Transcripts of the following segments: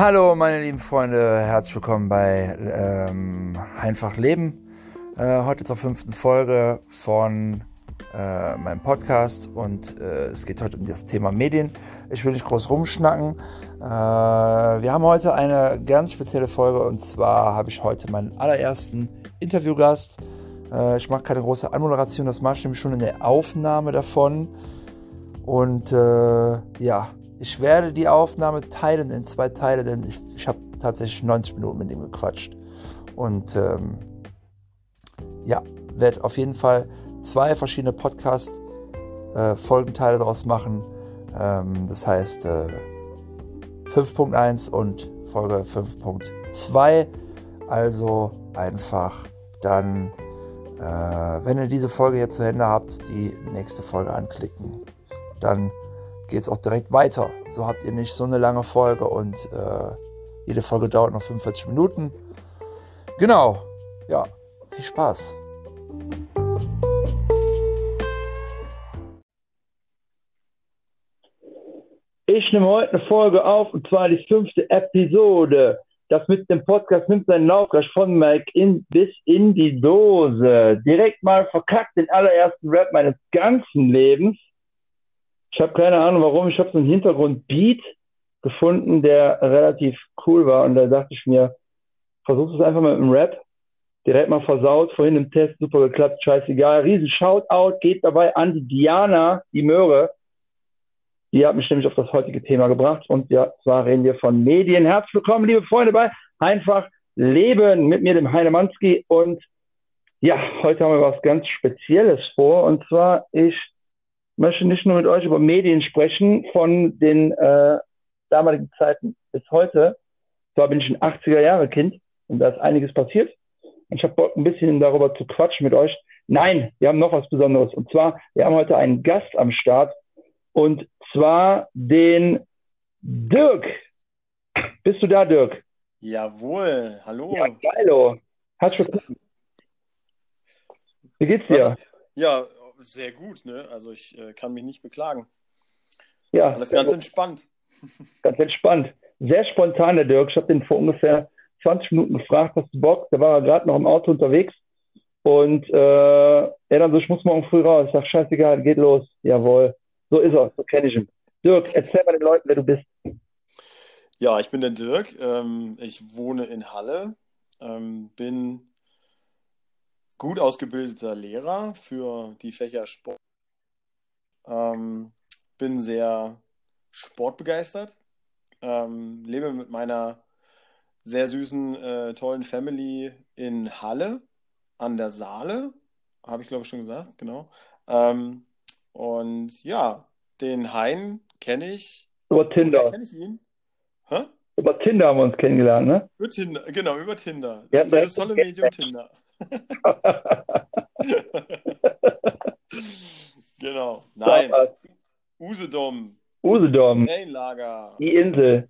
Hallo meine lieben Freunde, herzlich willkommen bei ähm, Einfach Leben. Äh, heute zur fünften Folge von äh, meinem Podcast und äh, es geht heute um das Thema Medien. Ich will nicht groß rumschnacken. Äh, wir haben heute eine ganz spezielle Folge und zwar habe ich heute meinen allerersten Interviewgast. Äh, ich mache keine große Anmoderation, das mache ich nämlich schon in der Aufnahme davon. Und äh, ja, ich werde die Aufnahme teilen in zwei Teile, denn ich, ich habe tatsächlich 90 Minuten mit ihm gequatscht. Und ähm, ja, werde auf jeden Fall zwei verschiedene Podcast-Folgenteile äh, daraus machen. Ähm, das heißt äh, 5.1 und Folge 5.2. Also einfach dann, äh, wenn ihr diese Folge jetzt zu Ende habt, die nächste Folge anklicken. Dann geht es auch direkt weiter. So habt ihr nicht so eine lange Folge und äh, jede Folge dauert noch 45 Minuten. Genau, ja, viel Spaß. Ich nehme heute eine Folge auf und zwar die fünfte Episode. Das mit dem Podcast nimmt seinen Lauf von Mike in, bis in die Dose. Direkt mal verkackt den allerersten Rap meines ganzen Lebens. Ich habe keine Ahnung warum. Ich habe so einen Hintergrund-Beat gefunden, der relativ cool war. Und da dachte ich mir, versuch es einfach mal mit dem Rap. Direkt mal versaut, vorhin im Test super geklappt, scheißegal. Riesen Shoutout geht dabei an die Diana, die Möhre. Die hat mich nämlich auf das heutige Thema gebracht. Und ja, zwar reden wir von Medien. Herzlich willkommen, liebe Freunde, bei Einfach Leben mit mir, dem Heine Manski. Und ja, heute haben wir was ganz Spezielles vor. Und zwar, ich möchte nicht nur mit euch über Medien sprechen von den äh, damaligen Zeiten bis heute. Zwar bin ich ein 80er-Jahre-Kind und da ist einiges passiert. Und ich habe Bock, ein bisschen darüber zu quatschen mit euch. Nein, wir haben noch was Besonderes. Und zwar, wir haben heute einen Gast am Start. Und zwar den Dirk. Bist du da, Dirk? Jawohl, hallo. Ja, geilo. Hast du Wie geht's dir? Was? Ja, sehr gut, ne? Also ich äh, kann mich nicht beklagen. Ja. Alles ganz entspannt. Ganz entspannt. Sehr spontan, der Dirk. Ich habe den vor ungefähr 20 Minuten gefragt, hast du Bock? Da war er gerade noch im Auto unterwegs. Und äh, er dann so, ich muss morgen früh raus. Ich sag, scheißegal, geht los. Jawohl. So ist er, so kenne ich ihn. Dirk, erzähl mal den Leuten, wer du bist. Ja, ich bin der Dirk. Ähm, ich wohne in Halle. Ähm, bin gut ausgebildeter Lehrer für die Fächer Sport. Ähm, bin sehr sportbegeistert. Ähm, lebe mit meiner sehr süßen, äh, tollen Family in Halle an der Saale. Habe ich, glaube ich, schon gesagt, genau. Ähm, und ja, den Hein kenne ich. Über Tinder. Kenne ich ihn? Hä? Über Tinder haben wir uns kennengelernt, ne? Über Tinder, genau, über Tinder. Ja, das, das tolle Medium Tinder. genau. Nein. Usedom. Usedom. Ferienlager. Die Insel.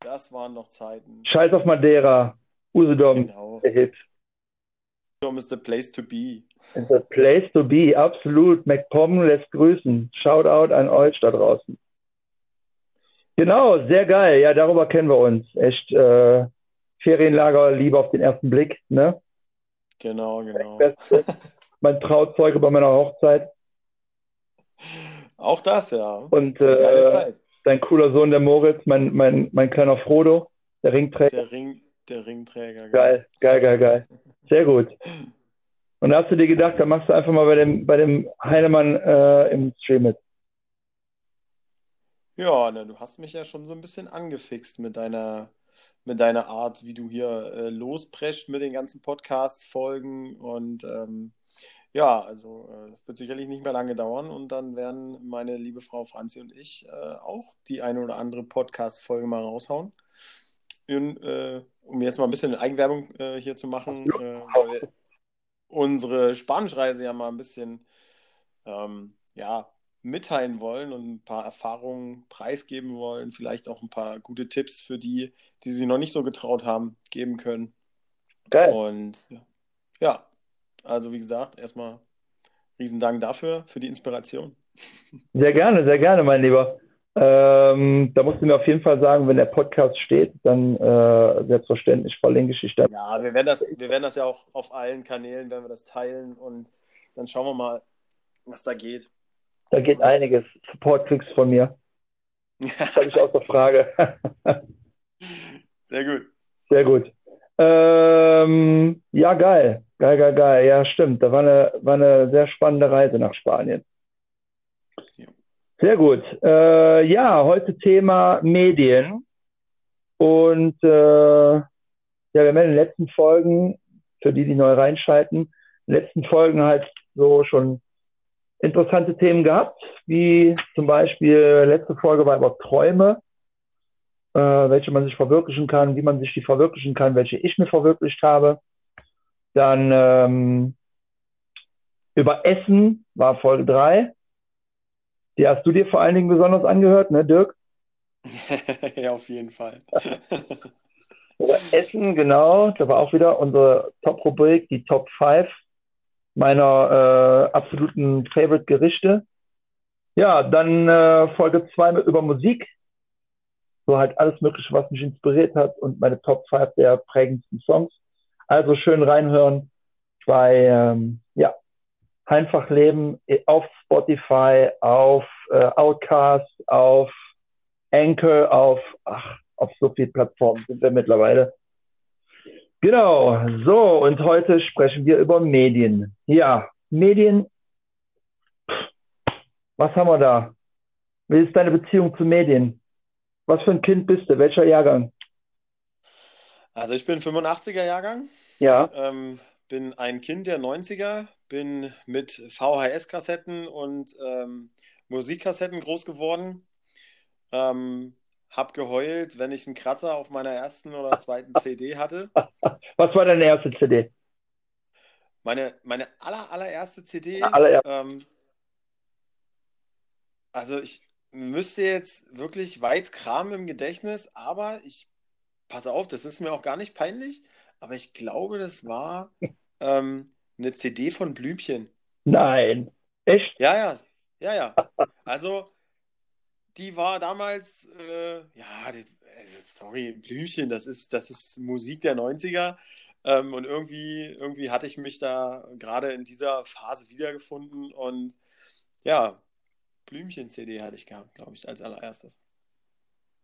Das waren noch Zeiten. Scheiß auf Madeira. Usedom. Genau. Der Hit. Usedom is the place to be. Is the place to be. Absolut. McPom lässt grüßen. Shoutout an euch da draußen. Genau, sehr geil. Ja, darüber kennen wir uns. Echt äh, Ferienlager, Liebe auf den ersten Blick. Ne? Genau, genau. mein Trauzeuge bei meiner Hochzeit. Auch das, ja. Und äh, dein cooler Sohn, der Moritz, mein, mein, mein kleiner Frodo, der Ringträger. Der, Ring, der Ringträger. Genau. Geil, geil, geil, geil. Sehr gut. Und da hast du dir gedacht, da machst du einfach mal bei dem, bei dem Heinemann äh, im Stream mit. Ja, ne, du hast mich ja schon so ein bisschen angefixt mit deiner, mit deiner Art, wie du hier äh, losprescht mit den ganzen Podcast-Folgen. Und ähm, ja, also äh, wird sicherlich nicht mehr lange dauern. Und dann werden meine liebe Frau Franzi und ich äh, auch die eine oder andere Podcast-Folge mal raushauen. Und, äh, um jetzt mal ein bisschen Eigenwerbung äh, hier zu machen, äh, weil wir unsere Spanischreise ja mal ein bisschen ähm, ja, mitteilen wollen und ein paar Erfahrungen preisgeben wollen, vielleicht auch ein paar gute Tipps für die, die sich noch nicht so getraut haben, geben können. Geil. Und ja, also wie gesagt, erstmal riesen Dank dafür, für die Inspiration. Sehr gerne, sehr gerne, mein Lieber. Ähm, da musst du mir auf jeden Fall sagen, wenn der Podcast steht, dann äh, selbstverständlich verlinke ich dich dann. Ja, wir werden, das, wir werden das ja auch auf allen Kanälen, werden wir das teilen und dann schauen wir mal, was da geht. Da geht einiges. Support kriegst von mir. Habe ich außer Frage. Sehr gut. Sehr gut. Ähm, ja, geil. Geil, geil, geil. Ja, stimmt. Da war eine, war eine sehr spannende Reise nach Spanien. Ja. Sehr gut. Äh, ja, heute Thema Medien. Und äh, ja, wir haben in den letzten Folgen, für die, die neu reinschalten, in den letzten Folgen halt so schon interessante Themen gehabt, wie zum Beispiel letzte Folge war über Träume, äh, welche man sich verwirklichen kann, wie man sich die verwirklichen kann, welche ich mir verwirklicht habe. Dann ähm, über Essen war Folge 3. Die hast du dir vor allen Dingen besonders angehört, ne, Dirk? ja, auf jeden Fall. über Essen, genau. Da war auch wieder unsere Top-Rubrik, die Top 5 meiner äh, absoluten Favorite-Gerichte. Ja, dann äh, Folge 2 über Musik. So halt alles Mögliche, was mich inspiriert hat und meine Top 5 der prägendsten Songs. Also schön reinhören bei ähm, ja, einfach leben auf Spotify, auf äh, Outcast, auf Anchor, auf, ach, auf so viele Plattformen sind wir mittlerweile. Genau, so, und heute sprechen wir über Medien. Ja, Medien, was haben wir da? Wie ist deine Beziehung zu Medien? Was für ein Kind bist du? Welcher Jahrgang? Also ich bin 85er Jahrgang. Ja. Ähm, bin ein Kind der 90er, bin mit VHS-Kassetten und ähm, Musikkassetten groß geworden. Ähm, hab geheult, wenn ich einen Kratzer auf meiner ersten oder zweiten CD hatte. Was war deine erste CD? Meine, meine aller, allererste CD. Allererste. Ähm, also ich müsste jetzt wirklich weit kramen im Gedächtnis, aber ich, pass auf, das ist mir auch gar nicht peinlich, aber ich glaube, das war ähm, eine CD von Blümchen. Nein. Echt? Ja, ja, ja, ja. Also die war damals, äh, ja, die, also, sorry, Blümchen, das ist, das ist Musik der 90er. Ähm, und irgendwie, irgendwie hatte ich mich da gerade in dieser Phase wiedergefunden und ja, Blümchen-CD hatte ich gehabt, glaube ich, als allererstes.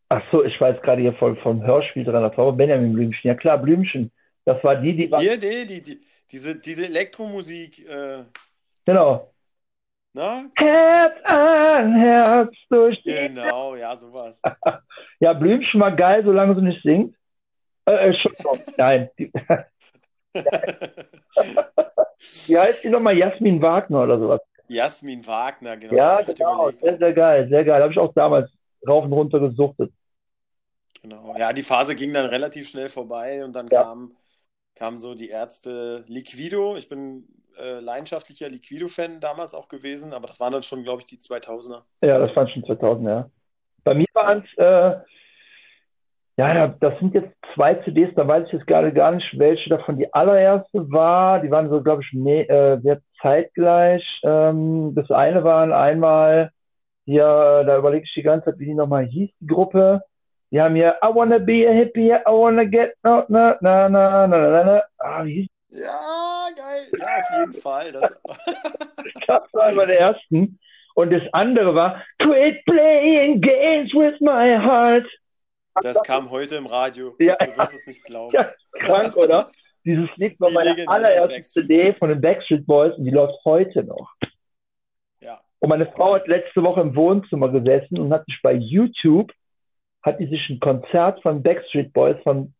Ach so, ich weiß gerade hier voll vom Hörspiel dran, das war Benjamin Blümchen. Ja klar, Blümchen. Das war die, die. Hier, die, die, die, diese, diese Elektromusik. Äh, genau. Na? Herz an Herz durch die. Genau, ja, sowas. ja, Blümchen war geil, solange sie nicht singt. Äh, Entschuldigung, nein. Wie heißt die nochmal? Jasmin Wagner oder sowas? Jasmin Wagner, genau. Ja, genau. Sehr, sehr geil, sehr geil. Habe ich auch damals rauf und runter gesuchtet. Genau. Ja, die Phase ging dann relativ schnell vorbei und dann ja. kam, kam so die Ärzte Liquido. Ich bin äh, leidenschaftlicher Liquido-Fan damals auch gewesen, aber das waren dann schon, glaube ich, die 2000er. Ja, das waren schon 2000, ja. Bei mir waren es, äh, ja, das sind jetzt zwei CDs, da weiß ich jetzt gerade gar nicht, welche davon die allererste war. Die waren so, glaube ich, mehr, äh, sehr zeitgleich. Ähm, das eine waren einmal, ja, da überlege ich die ganze Zeit, wie die nochmal hieß, die Gruppe. Die haben hier I wanna be a hippie, I wanna get no, na, na, na, na, na, na. Ah, wie hieß ja, geil. Ja, auf jeden Fall. Das, das war einer der ersten. Und das andere war Quit playing games with my heart. Das kam heute im Radio. Ja, du wirst es nicht glauben. Ja, krank, oder? Dieses Lied war meine allererste CD von den Backstreet Boys und die läuft heute noch. Ja. Und meine Frau hat letzte Woche im Wohnzimmer gesessen und hat sich bei YouTube, hat die sich ein Konzert von Backstreet Boys von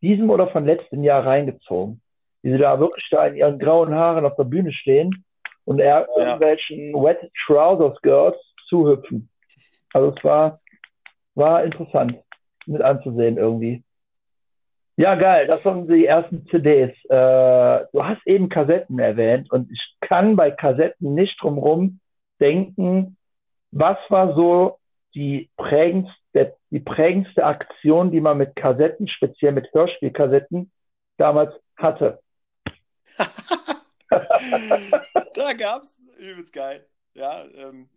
diesem oder von letztem Jahr reingezogen wie sie da wirklich da in ihren grauen Haaren auf der Bühne stehen und er ja. irgendwelchen Wet Trousers Girls zuhüpfen. Also es war, war interessant mit anzusehen irgendwie. Ja, geil, das waren die ersten CDs. Äh, du hast eben Kassetten erwähnt und ich kann bei Kassetten nicht drumherum denken, was war so die prägendste, die prägendste Aktion, die man mit Kassetten, speziell mit Hörspielkassetten, damals hatte. da gab's übelst geil. Ja, ähm,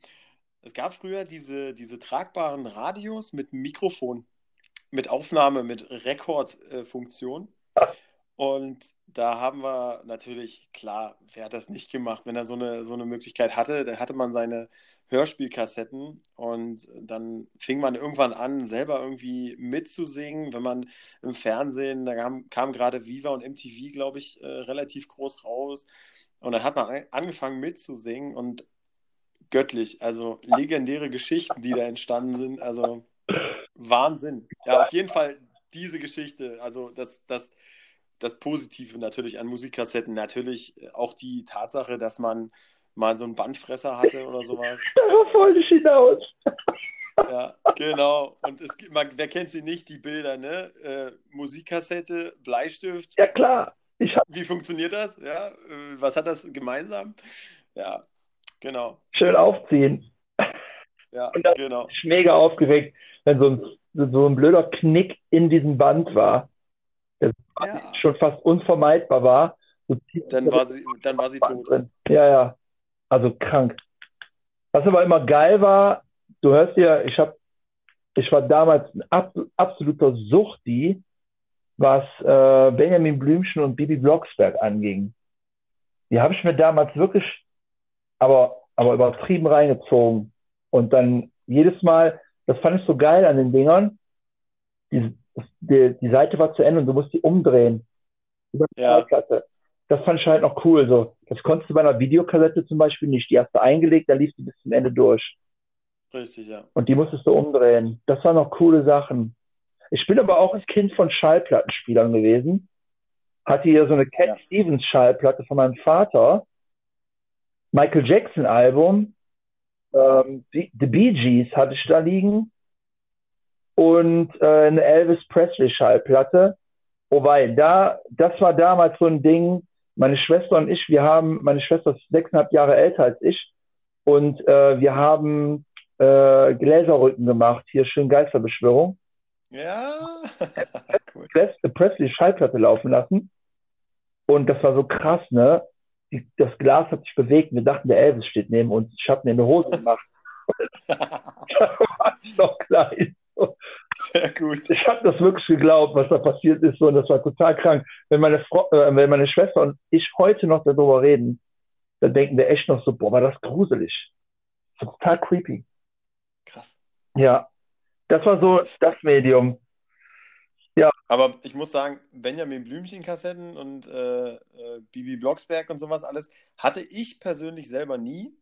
es gab früher diese, diese tragbaren Radios mit Mikrofon, mit Aufnahme, mit Rekordfunktion. Äh, und da haben wir natürlich, klar, wer hat das nicht gemacht, wenn er so eine, so eine Möglichkeit hatte, da hatte man seine Hörspielkassetten und dann fing man irgendwann an, selber irgendwie mitzusingen, wenn man im Fernsehen, da kam, kam gerade Viva und MTV, glaube ich, äh, relativ groß raus. Und dann hat man angefangen mitzusingen und göttlich, also legendäre Geschichten, die da entstanden sind, also Wahnsinn. Ja, auf jeden Fall diese Geschichte, also das, das, das Positive natürlich an Musikkassetten, natürlich auch die Tatsache, dass man mal so einen Bandfresser hatte oder sowas. Darauf wollte ich hinaus. Ja, genau. Und es, man, wer kennt sie nicht, die Bilder, ne? Äh, Musikkassette, Bleistift. Ja, klar. Ich hab... Wie funktioniert das? Ja, äh, was hat das gemeinsam? Ja, genau. Schön aufziehen. Ja, Und das genau. ist mega aufgeregt, wenn so ein, so ein blöder Knick in diesem Band war, der ja. schon fast unvermeidbar war. So dann, war sie, dann war sie tot. Drin. Ja, ja. Also krank. Was aber immer geil war, du hörst ja, ich habe, ich war damals ein ab, absoluter Suchti, was äh, Benjamin Blümchen und Bibi Blocksberg anging. Die habe ich mir damals wirklich, aber, aber übertrieben reingezogen. Und dann jedes Mal, das fand ich so geil an den Dingern, die, die, die Seite war zu Ende und du musst die umdrehen. Über die ja. Platte das fand ich halt noch cool. So, das konntest du bei einer Videokassette zum Beispiel nicht. Die hast du eingelegt, dann lief die bis zum Ende durch. Richtig, ja. Und die musstest du umdrehen. Das waren noch coole Sachen. Ich bin aber auch ein Kind von Schallplattenspielern gewesen. Hatte hier so eine Cat ja. Stevens Schallplatte von meinem Vater. Michael Jackson Album. Ähm, The Bee Gees hatte ich da liegen. Und äh, eine Elvis Presley Schallplatte. Wobei, da, das war damals so ein Ding, meine Schwester und ich, wir haben, meine Schwester ist sechseinhalb Jahre älter als ich und äh, wir haben äh, Gläserrücken gemacht, hier schön Geisterbeschwörung. Ja, cool. Presley Schallplatte laufen lassen und das war so krass, ne? Das Glas hat sich bewegt, wir dachten, der Elvis steht neben uns. Ich habe mir eine Hose gemacht. da war ich noch klein. Sehr gut. Ich habe das wirklich geglaubt, was da passiert ist, und das war total krank. Wenn meine, Frau, äh, wenn meine Schwester und ich heute noch darüber reden, dann denken wir echt noch so, boah, war das gruselig. Das total creepy. Krass. Ja, das war so das Medium. Ja. Aber ich muss sagen, Benjamin Blümchen-Kassetten und äh, äh, Bibi Blocksberg und sowas alles hatte ich persönlich selber nie.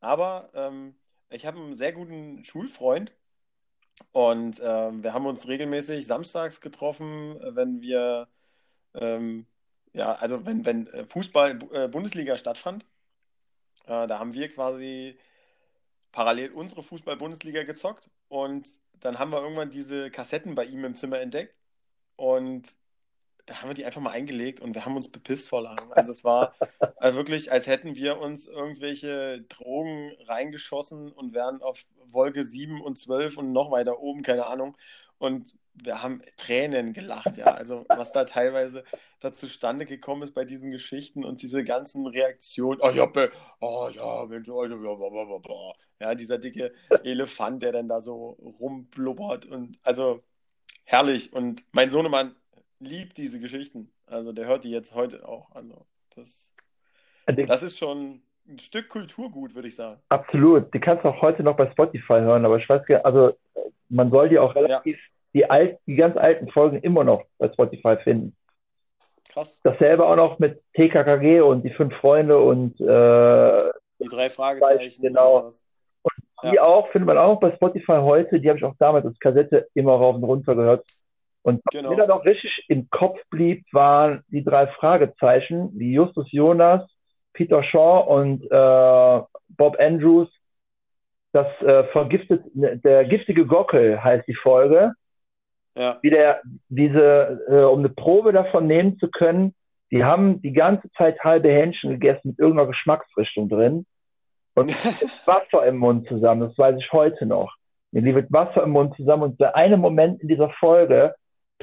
Aber ähm, ich habe einen sehr guten Schulfreund, und ähm, wir haben uns regelmäßig samstags getroffen, äh, wenn wir, ähm, ja, also wenn, wenn äh, Fußball-Bundesliga äh, stattfand. Äh, da haben wir quasi parallel unsere Fußball-Bundesliga gezockt und dann haben wir irgendwann diese Kassetten bei ihm im Zimmer entdeckt und da haben wir die einfach mal eingelegt und wir haben uns bepisst vor Lachen. Also es war also wirklich, als hätten wir uns irgendwelche Drogen reingeschossen und wären auf Wolke 7 und 12 und noch weiter oben, keine Ahnung. Und wir haben Tränen gelacht, ja. Also was da teilweise da zustande gekommen ist bei diesen Geschichten und diese ganzen Reaktionen. Oh ja, oh ja, Mensch, oh, ja, ja, dieser dicke Elefant, der dann da so rumblubbert und also herrlich. Und mein Sohnemann liebt diese Geschichten. Also der hört die jetzt heute auch. Also das, das ist schon ein Stück Kulturgut, würde ich sagen. Absolut. Die kannst du auch heute noch bei Spotify hören, aber ich weiß gar also man soll die auch relativ, ja. die, alt, die ganz alten Folgen immer noch bei Spotify finden. Krass. Dasselbe auch noch mit TKKG und die fünf Freunde und äh, die drei Fragezeichen. Genau. Und die ja. auch, findet man auch bei Spotify heute, die habe ich auch damals als Kassette immer rauf und runter gehört. Und was genau. mir dann auch richtig im Kopf blieb, waren die drei Fragezeichen, wie Justus Jonas, Peter Shaw und äh, Bob Andrews. Das äh, vergiftet, der giftige Gockel heißt die Folge. Ja. Wie der, diese, äh, um eine Probe davon nehmen zu können, die haben die ganze Zeit halbe Hähnchen gegessen mit irgendeiner Geschmacksrichtung drin und Wasser im Mund zusammen. Das weiß ich heute noch. Mir liegt Wasser im Mund zusammen und der eine Moment in dieser Folge,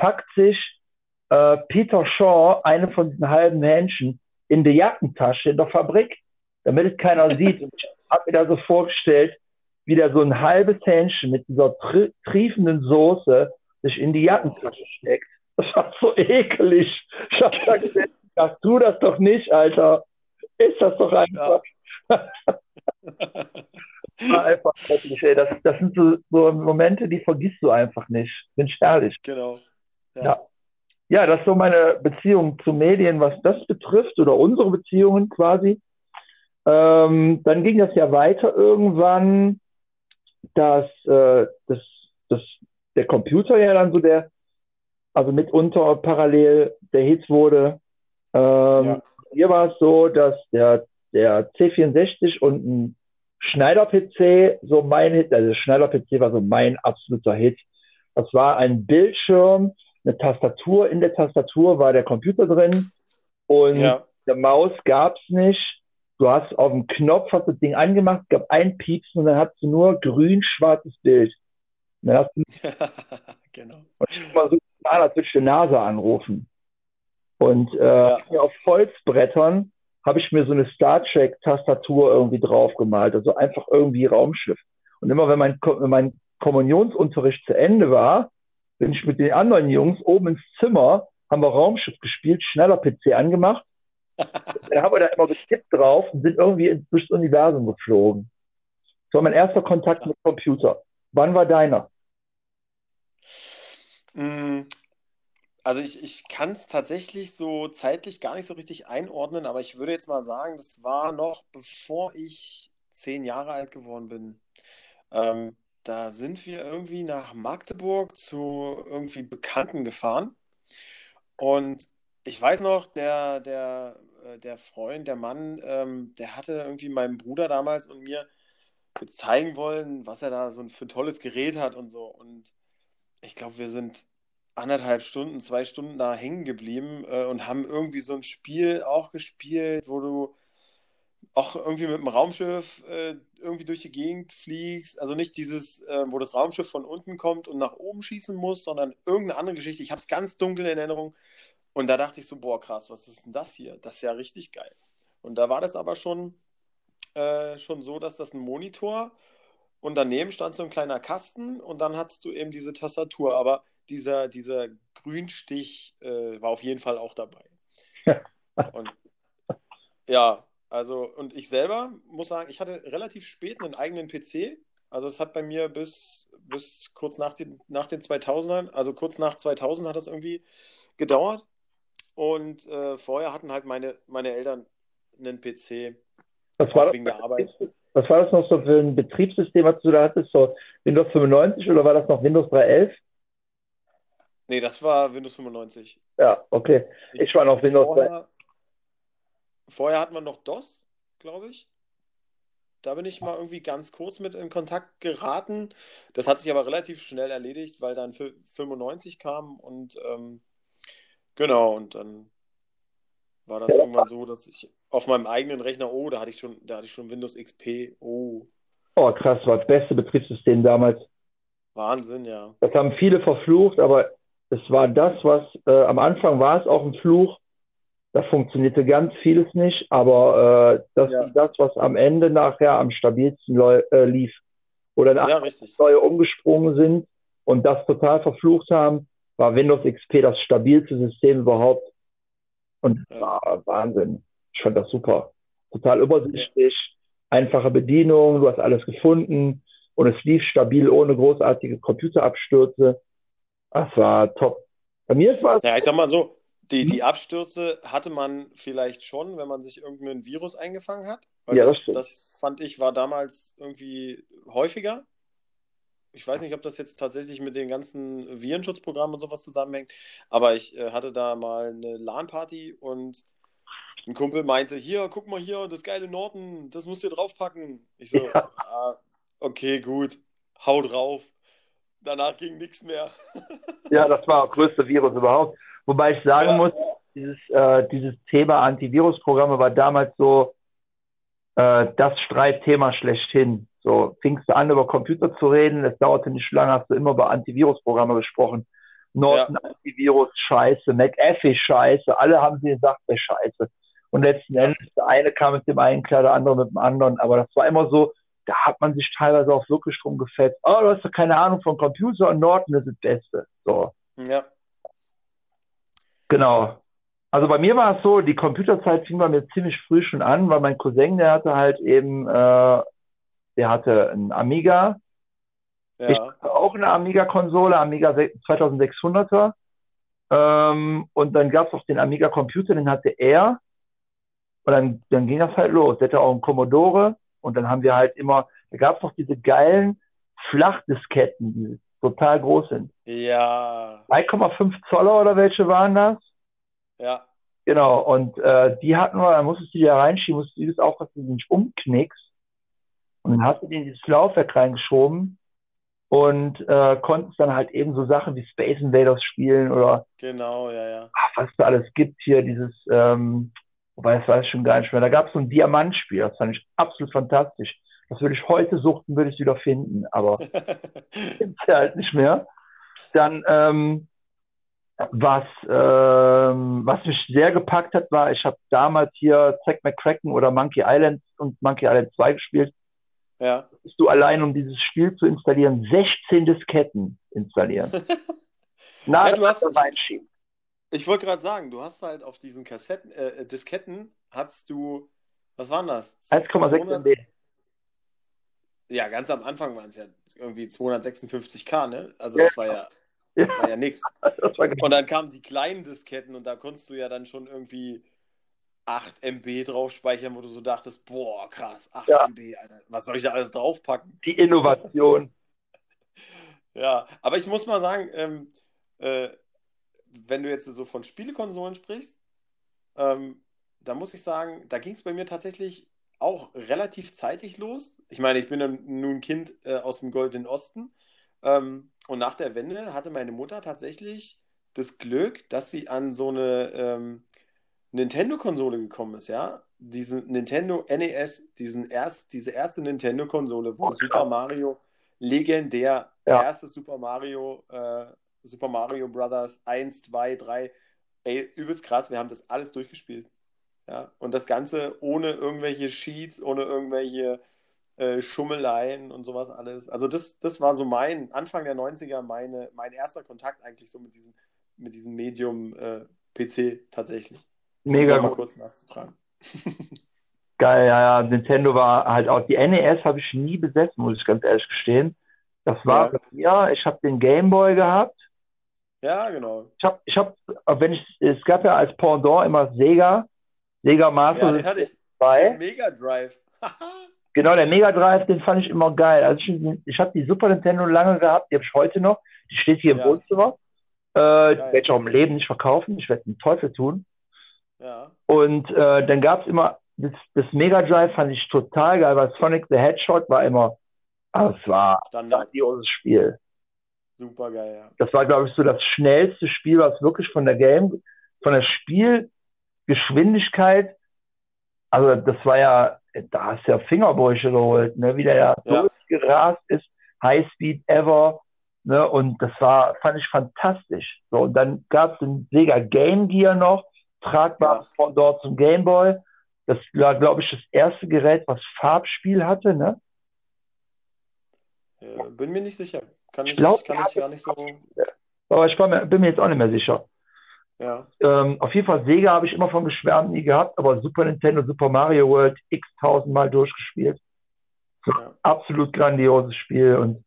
packt sich äh, Peter Shaw eine von diesen halben Hähnchen in die Jackentasche in der Fabrik, damit es keiner sieht. Und ich habe mir da so vorgestellt, wie wieder so ein halbes Hähnchen mit dieser tri triefenden Soße sich in die Jackentasche steckt. Das war so ekelig. Ich hab da gesagt, tu das doch nicht, Alter. Ist das doch einfach. Ja. war einfach ey. Das, das sind so, so Momente, die vergisst du einfach nicht. Bin ich ehrlich. Genau. Ja. ja. ja. das ist so meine Beziehung zu Medien, was das betrifft, oder unsere Beziehungen quasi. Ähm, dann ging das ja weiter irgendwann, dass, äh, dass, dass der Computer ja dann so der, also mitunter parallel der Hit wurde. Ähm, ja. Hier war es so, dass der, der C64 und ein Schneider-PC so mein Hit, also Schneider-PC war so mein absoluter Hit. Das war ein Bildschirm, eine Tastatur, in der Tastatur war der Computer drin und ja. der Maus gab es nicht du hast auf dem Knopf hast das Ding angemacht, gab ein Piepsen und dann hast du nur grün-schwarzes Bild. Und dann hast du genau. Und mal so als würde ich die Nase anrufen. Und äh, ja. auf Holzbrettern habe ich mir so eine Star Trek-Tastatur irgendwie draufgemalt, also einfach irgendwie Raumschiff. Und immer wenn mein, wenn mein Kommunionsunterricht zu Ende war, bin ich mit den anderen Jungs oben ins Zimmer, haben wir Raumschiff gespielt, schneller PC angemacht dann haben wir da immer getippt drauf und sind irgendwie durchs Universum geflogen. Das war mein erster Kontakt mit Computer. Wann war deiner? Mm, also ich, ich kann es tatsächlich so zeitlich gar nicht so richtig einordnen, aber ich würde jetzt mal sagen, das war noch bevor ich zehn Jahre alt geworden bin. Ähm, da sind wir irgendwie nach Magdeburg zu irgendwie Bekannten gefahren. Und ich weiß noch, der, der äh, der Freund, der Mann, ähm, der hatte irgendwie meinem Bruder damals und mir zeigen wollen, was er da so für ein tolles Gerät hat und so. Und ich glaube, wir sind anderthalb Stunden, zwei Stunden da hängen geblieben äh, und haben irgendwie so ein Spiel auch gespielt, wo du auch irgendwie mit dem Raumschiff äh, irgendwie durch die Gegend fliegst. Also nicht dieses, äh, wo das Raumschiff von unten kommt und nach oben schießen muss, sondern irgendeine andere Geschichte. Ich habe es ganz dunkel in Erinnerung. Und da dachte ich so, boah, krass, was ist denn das hier? Das ist ja richtig geil. Und da war das aber schon, äh, schon so, dass das ein Monitor und daneben stand so ein kleiner Kasten und dann hattest du eben diese Tastatur. Aber dieser, dieser Grünstich äh, war auf jeden Fall auch dabei. und ja, also, und ich selber muss sagen, ich hatte relativ spät einen eigenen PC. Also es hat bei mir bis, bis kurz nach den, nach den 2000ern, also kurz nach 2000 hat das irgendwie gedauert. Und äh, vorher hatten halt meine, meine Eltern einen PC was war wegen der Arbeit. Was war das noch so für ein Betriebssystem, was du da hattest? So Windows 95 oder war das noch Windows 3.11? Nee, das war Windows 95. Ja, okay. Ich, ich war noch Windows vorher, 3. Vorher hatten wir noch DOS, glaube ich. Da bin ich mal irgendwie ganz kurz mit in Kontakt geraten. Das hat sich aber relativ schnell erledigt, weil dann 95 kam und ähm, Genau, und dann war das irgendwann so, dass ich auf meinem eigenen Rechner, oh, da hatte ich schon, da hatte ich schon Windows XP, oh. Oh, krass, war das beste Betriebssystem damals. Wahnsinn, ja. Das haben viele verflucht, aber es war das, was äh, am Anfang war es auch ein Fluch. Da funktionierte ganz vieles nicht, aber äh, das ja. das, was am Ende nachher am stabilsten äh, lief. Oder ja, neue umgesprungen sind und das total verflucht haben war Windows XP das stabilste System überhaupt. Und das war Wahnsinn. Ich fand das super. Total übersichtlich, einfache Bedienung, du hast alles gefunden und es lief stabil ohne großartige Computerabstürze. Das war top. Bei mir war es. Ja, ich sag mal so, die, die Abstürze hatte man vielleicht schon, wenn man sich irgendein Virus eingefangen hat. ja, das, das, das fand ich war damals irgendwie häufiger ich weiß nicht, ob das jetzt tatsächlich mit den ganzen Virenschutzprogrammen und sowas zusammenhängt, aber ich äh, hatte da mal eine LAN-Party und ein Kumpel meinte, hier, guck mal hier, das geile Norton, das musst du draufpacken. Ich so, ja. ah, okay, gut, hau drauf. Danach ging nichts mehr. ja, das war das größte Virus überhaupt. Wobei ich sagen ja. muss, dieses, äh, dieses Thema Antivirusprogramme war damals so äh, das Streitthema schlechthin. So fingst du an, über Computer zu reden, es dauerte nicht lange, hast du immer über Antivirusprogramme gesprochen. Norton ja. Antivirus scheiße, McAfee scheiße, alle haben sie gesagt, der scheiße. Und letzten Endes, der eine kam mit dem einen klar, der andere mit dem anderen, aber das war immer so, da hat man sich teilweise auch wirklich drum gefetzt. Oh, du hast doch keine Ahnung von Computer und Norton ist das Beste. So. Ja. Genau. Also bei mir war es so, die Computerzeit fing bei mir ziemlich früh schon an, weil mein Cousin, der hatte halt eben, äh, der hatte einen Amiga. Ja. Ich hatte auch eine Amiga-Konsole, Amiga 2600er. Ähm, und dann gab es auch den Amiga-Computer, den hatte er. Und dann, dann ging das halt los. Der hatte auch einen Commodore. Und dann haben wir halt immer, da gab es noch diese geilen Flachdisketten, total groß sind. Ja. 3,5 Zoller oder welche waren das? Ja. Genau, und äh, die hatten wir, dann musstest du die da reinschieben, musstest du das auch, dass du die nicht umknickst. Und dann hast du die in dieses Laufwerk reingeschoben und äh, konntest dann halt eben so Sachen wie Space Invaders spielen oder Genau, ja, ja. ach, was da alles gibt hier, dieses, ähm, wobei das weiß ich schon gar nicht mehr. Da gab es so ein Diamantspiel, das fand ich absolut fantastisch. Das würde ich heute suchten, würde ich es wieder finden, aber gibt's ja halt nicht mehr. Dann, ähm, was, ähm, was mich sehr gepackt hat, war, ich habe damals hier Zack McCracken oder Monkey Island und Monkey Island 2 gespielt. ja. Bist du allein, um dieses Spiel zu installieren, 16 Disketten installieren. Na, Ja, du hast- reinschieben. Ich wollte gerade sagen, du hast halt auf diesen Kassetten, äh, Disketten, hast du, was waren das? 1,6 200 MB. Ja, ganz am Anfang waren es ja irgendwie 256K, ne? Also Ja. das war ja, Ja, war ja nix. das war geil. Und dann kamen die kleinen Disketten und da konntest du ja dann schon irgendwie 8 MB drauf speichern, wo du so dachtest, boah, krass, 8 Ja. MB, Alter, was soll ich da alles draufpacken? Die Innovation. Ja, aber ich muss mal sagen, ähm, äh, wenn du jetzt so von Spielekonsolen sprichst, ähm, da muss ich sagen, da ging es bei mir tatsächlich auch relativ zeitig los. Ich meine, ich bin nun ein Kind äh, aus dem Goldenen Osten. Ähm, und nach der Wende hatte meine Mutter tatsächlich das Glück, dass sie an so eine ähm, Nintendo-Konsole gekommen ist, ja. Diese Nintendo NES, diesen erst, diese erste Nintendo-Konsole, wo Oh. Super Mario legendär, Ja. erstes Super Mario, äh, Super Mario Brothers 1, 2, 3, ey, übelst krass, wir haben das alles durchgespielt. Ja, und das Ganze ohne irgendwelche Cheats, ohne irgendwelche äh, Schummeleien und sowas alles. Also das, das war so mein, Anfang der 90er, meine, mein erster Kontakt eigentlich so mit diesem, mit diesem Medium äh, PC tatsächlich. Mega Um mal gut. kurz nachzutragen. Geil, ja, ja. Nintendo war halt auch, die NES habe ich nie besessen, muss ich ganz ehrlich gestehen. Das war Ja. mir, ich habe den Game Boy gehabt. Ja, genau. Ich habe, ich habe, wenn ich, es gab ja als Pendant immer Sega, Sega Ja, Master den hatte ich. System 2. Den Mega Drive. Genau, der Mega Drive, den fand ich immer geil. Also ich, ich habe die Super Nintendo lange gehabt, die habe ich heute noch. Die steht hier im Ja. Wohnzimmer. Äh, die werde ich auch im Leben nicht verkaufen. Ich werde den Teufel tun. ja. Und äh, dann gab es immer, das, das Mega Drive fand ich total geil, weil Sonic the Hedgehog war immer, ah, es war ein grandioses Spiel. Super geil, ja. Das war, glaube ich, so das schnellste Spiel, was wirklich von der Game, von der Spielgeschwindigkeit, also das war ja, da hast du ja Fingerbrüche geholt, ne, wie der ja Ja. durchgerast ist, Highspeed ever, ne, und das war, fand ich fantastisch. So, und dann gab es den Sega Game Gear noch, tragbares von dort zum Game Boy. Das war, glaube ich, das erste Gerät, was Farbspiel hatte, ne? Bin mir nicht sicher. Kann ich, glaub, kann der ich gar nicht so. Aber ich mir, bin mir jetzt auch nicht mehr sicher. Ja. Ähm, auf jeden Fall Sega habe ich immer von geschwärmt, nie gehabt, aber Super Nintendo, Super Mario World x tausendmal durchgespielt. Ja. Absolut grandioses Spiel und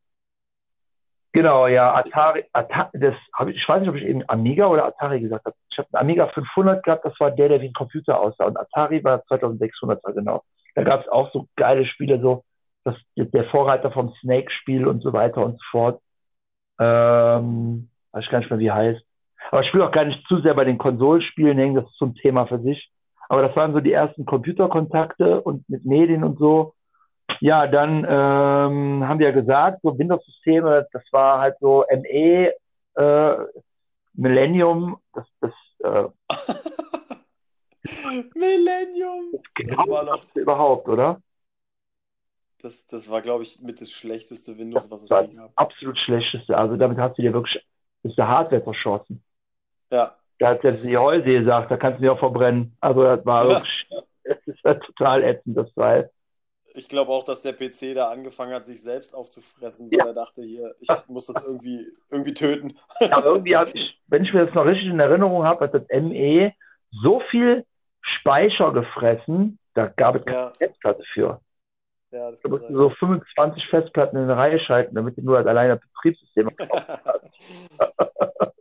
genau, ja, Atari, Atari das habe ich, ich weiß nicht, ob ich eben Amiga oder Atari gesagt habe. Ich habe einen Amiga 500 gehabt, das war der, der wie ein Computer aussah und Atari war 2600er, genau. Da gab es auch so geile Spiele, so das, der Vorreiter vom Snake-Spiel und so weiter und so fort. Ähm, weiß ich gar nicht mehr, wie heißt. Aber ich will auch gar nicht zu sehr bei den Konsolspielen hängen, das ist so ein Thema für sich. Aber das waren so die ersten Computerkontakte und mit Medien und so. Ja, dann ähm, haben wir ja gesagt, so Windows-Systeme, das war halt so ME, äh, Millennium, das, das äh, Millennium! genau war noch- überhaupt, oder? Das, das war, glaube ich, mit das schlechteste Windows, was es je gab. absolut schlechteste. Also damit hast du dir wirklich, ist der Hardware verschossen. Ja, Da hat jetzt die Häuse gesagt, da kannst du dich auch verbrennen. Also das war Ja. es ist halt total ätzend, das Teil. ich glaube auch, dass der PC da angefangen hat, sich selbst aufzufressen, weil ja. er dachte, hier, ich muss das irgendwie, irgendwie töten. Ja, irgendwie hat ich, wenn ich mir das noch richtig in Erinnerung habe, hat das ME so viel Speicher gefressen, da gab es keine ja. Festplatte für. Ja, das da musst so 25 Festplatten in eine Reihe schalten, damit du nur als alleine Betriebssystem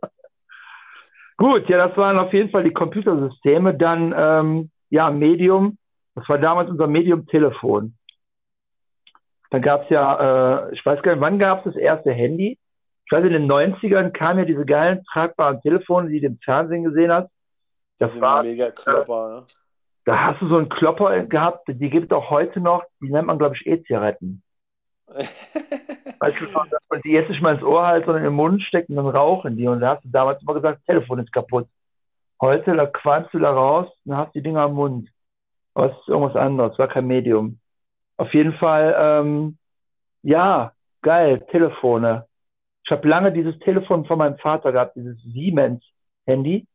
Gut, ja, das waren auf jeden Fall die Computersysteme. Dann, ähm, ja, Medium. Das war damals unser Medium-Telefon. Dann gab es ja, äh, ich weiß gar nicht, wann gab es das erste Handy? Ich weiß, in den 90ern kamen ja diese geilen tragbaren Telefone, die du im Fernsehen gesehen hast. Das war mega Klopper. Äh, da hast du so einen Klopper gehabt, die gibt es auch heute noch, die nennt man, glaube ich, E-Zigaretten. weißt du, dass man die jetzt nicht mal ins Ohr halt, sondern im Mund steckt und dann rauchen die. Und da hast du damals immer gesagt, das Telefon ist kaputt. Heute, da qualmst du da raus und hast die Dinger am Mund. Aber es ist irgendwas anderes, war kein Medium. Auf jeden Fall, ähm, ja, geil, Telefone. Ich habe lange dieses Telefon von meinem Vater gehabt, dieses Siemens-Handy.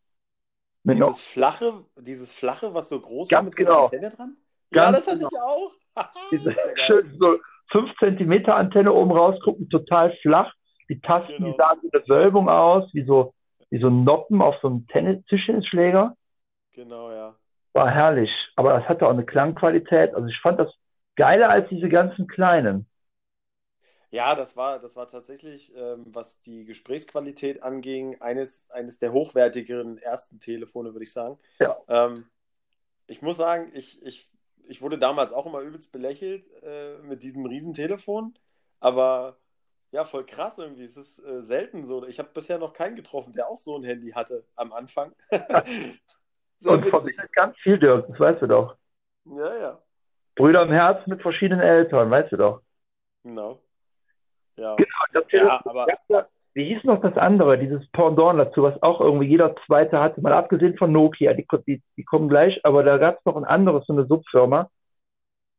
Dieses noch, flache, dieses flache, was so groß war mit so einer genau. Antenne dran? Ja, das hatte genau. ich auch. Schön so 5 cm Antenne oben rausgucken, total flach. Die Tasten, genau. die sahen wie eine Wölbung aus, wie so, wie so Noppen auf so einem Tennis Tischtennisschläger. Genau, ja. War herrlich. Aber das hatte auch eine Klangqualität. Also ich fand das geiler als diese ganzen kleinen. Ja, das war, das war tatsächlich, ähm, was die Gesprächsqualität anging, eines, eines der hochwertigeren ersten Telefone, würde ich sagen. Ja. Ähm, ich muss sagen, ich, ich, ich wurde damals auch immer übelst belächelt äh, mit diesem Riesen-Telefon, aber ja, voll krass irgendwie. Es ist äh, selten so. Ich habe bisher noch keinen getroffen, der auch so ein Handy hatte am Anfang. Und verbindet ganz viel, Dirk, das weißt du doch. Ja, ja. Brüder im Herz mit verschiedenen Eltern, weißt du doch. Genau. Ja. Genau, das ja, aber... Wie hieß noch das andere, dieses Pendant dazu, was auch irgendwie jeder zweite hatte, mal abgesehen von Nokia, die, die, die kommen gleich, aber da gab es noch ein anderes, so eine Subfirma.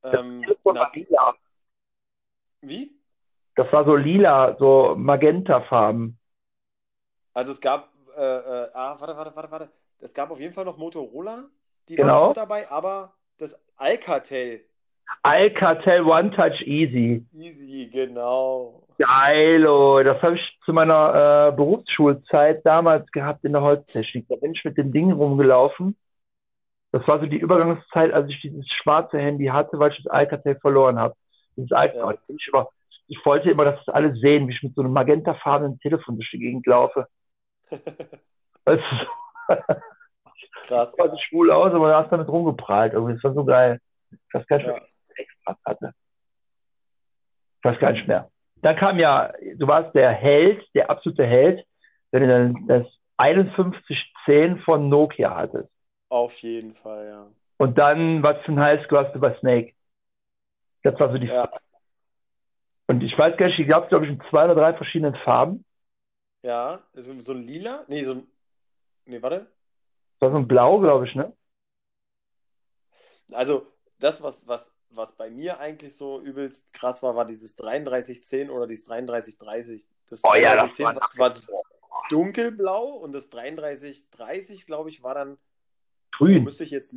Ähm, das, lila. Wie? Das war so lila, so Magentafarben. Also es gab, äh, äh, ah, warte, warte, warte, warte. Es gab auf jeden Fall noch Motorola, die genau. waren dabei, aber das Alcatel. Alcatel One Touch Easy. Easy, genau. Geil, oh. das habe ich zu meiner äh, Berufsschulzeit damals gehabt in der Holztechnik. Da bin ich mit dem Ding rumgelaufen. Das war so die Übergangszeit, als ich dieses schwarze Handy hatte, weil ich das Alcatel verloren habe. Dieses Alcatel. Ja. Ich, ich, wollte immer, dass das alle sehen, wie ich mit so einem magentafarbenen Telefon durch die Gegend laufe. das Krass. Das sah schwul aus, aber da hast damit rumgeprallt. Irgendwie. Das war so geil. Ich weiß gar nicht, ja. extra hatte. Ich weiß gar nicht mehr. Dann kam ja, du warst der Held, der absolute Held, wenn du dann das 5110 von Nokia hattest. Auf jeden Fall, ja. Und dann, was für ein Highschool hast du bei Snake? Das war so die ja. Frage. Und ich weiß gar nicht, die gab es, glaube ich, in zwei oder drei verschiedenen Farben. Ja, so, so ein lila? Nee, so ein. Nee, warte. Das war so ein Blau, glaube ich, ne? Also, das, was, was, was bei mir eigentlich so übelst krass war, war dieses 3310 oder dieses 3330. Das oh, ja, das war, war dunkelblau und das 3330, glaube ich, war dann. Grün. Müsste ich jetzt.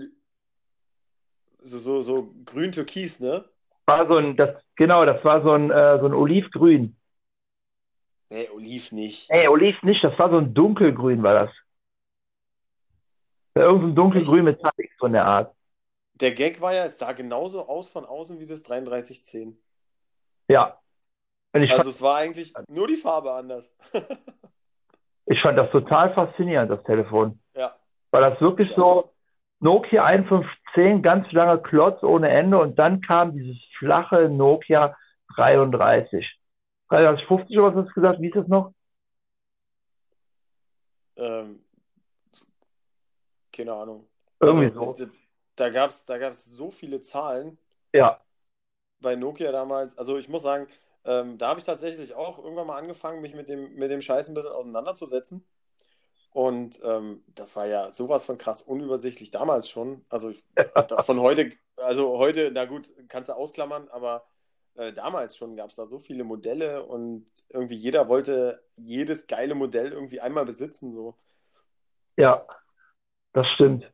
So, so, so grün-türkis, ne? War so ein, das, genau, das war so ein, äh, so ein Olivgrün. Nee, Oliv nicht. Nee, Oliv nicht, das war so ein dunkelgrün, war das. Irgendein dunkelgrün mit Zappix von der Art. Der Gag war ja, es sah genauso aus von außen wie das 3310. Ja. also es war eigentlich nur die Farbe anders. ich fand das total faszinierend, das Telefon. Ja. Weil das wirklich so Nokia 1510, ganz lange Klotz ohne Ende und dann kam dieses flache Nokia 33. 3350 oder was hast du gesagt? Wie ist das noch? Ähm, keine Ahnung. Irgendwie also, so. Da gab es da gab's so viele Zahlen. Ja. Bei Nokia damals. Also ich muss sagen, ähm, da habe ich tatsächlich auch irgendwann mal angefangen, mich mit dem, mit dem Scheiß ein bisschen auseinanderzusetzen. Und ähm, das war ja sowas von krass unübersichtlich damals schon. Also ich, von heute, also heute, na gut, kannst du ausklammern, aber äh, damals schon gab es da so viele Modelle und irgendwie jeder wollte jedes geile Modell irgendwie einmal besitzen. So. Ja, das stimmt.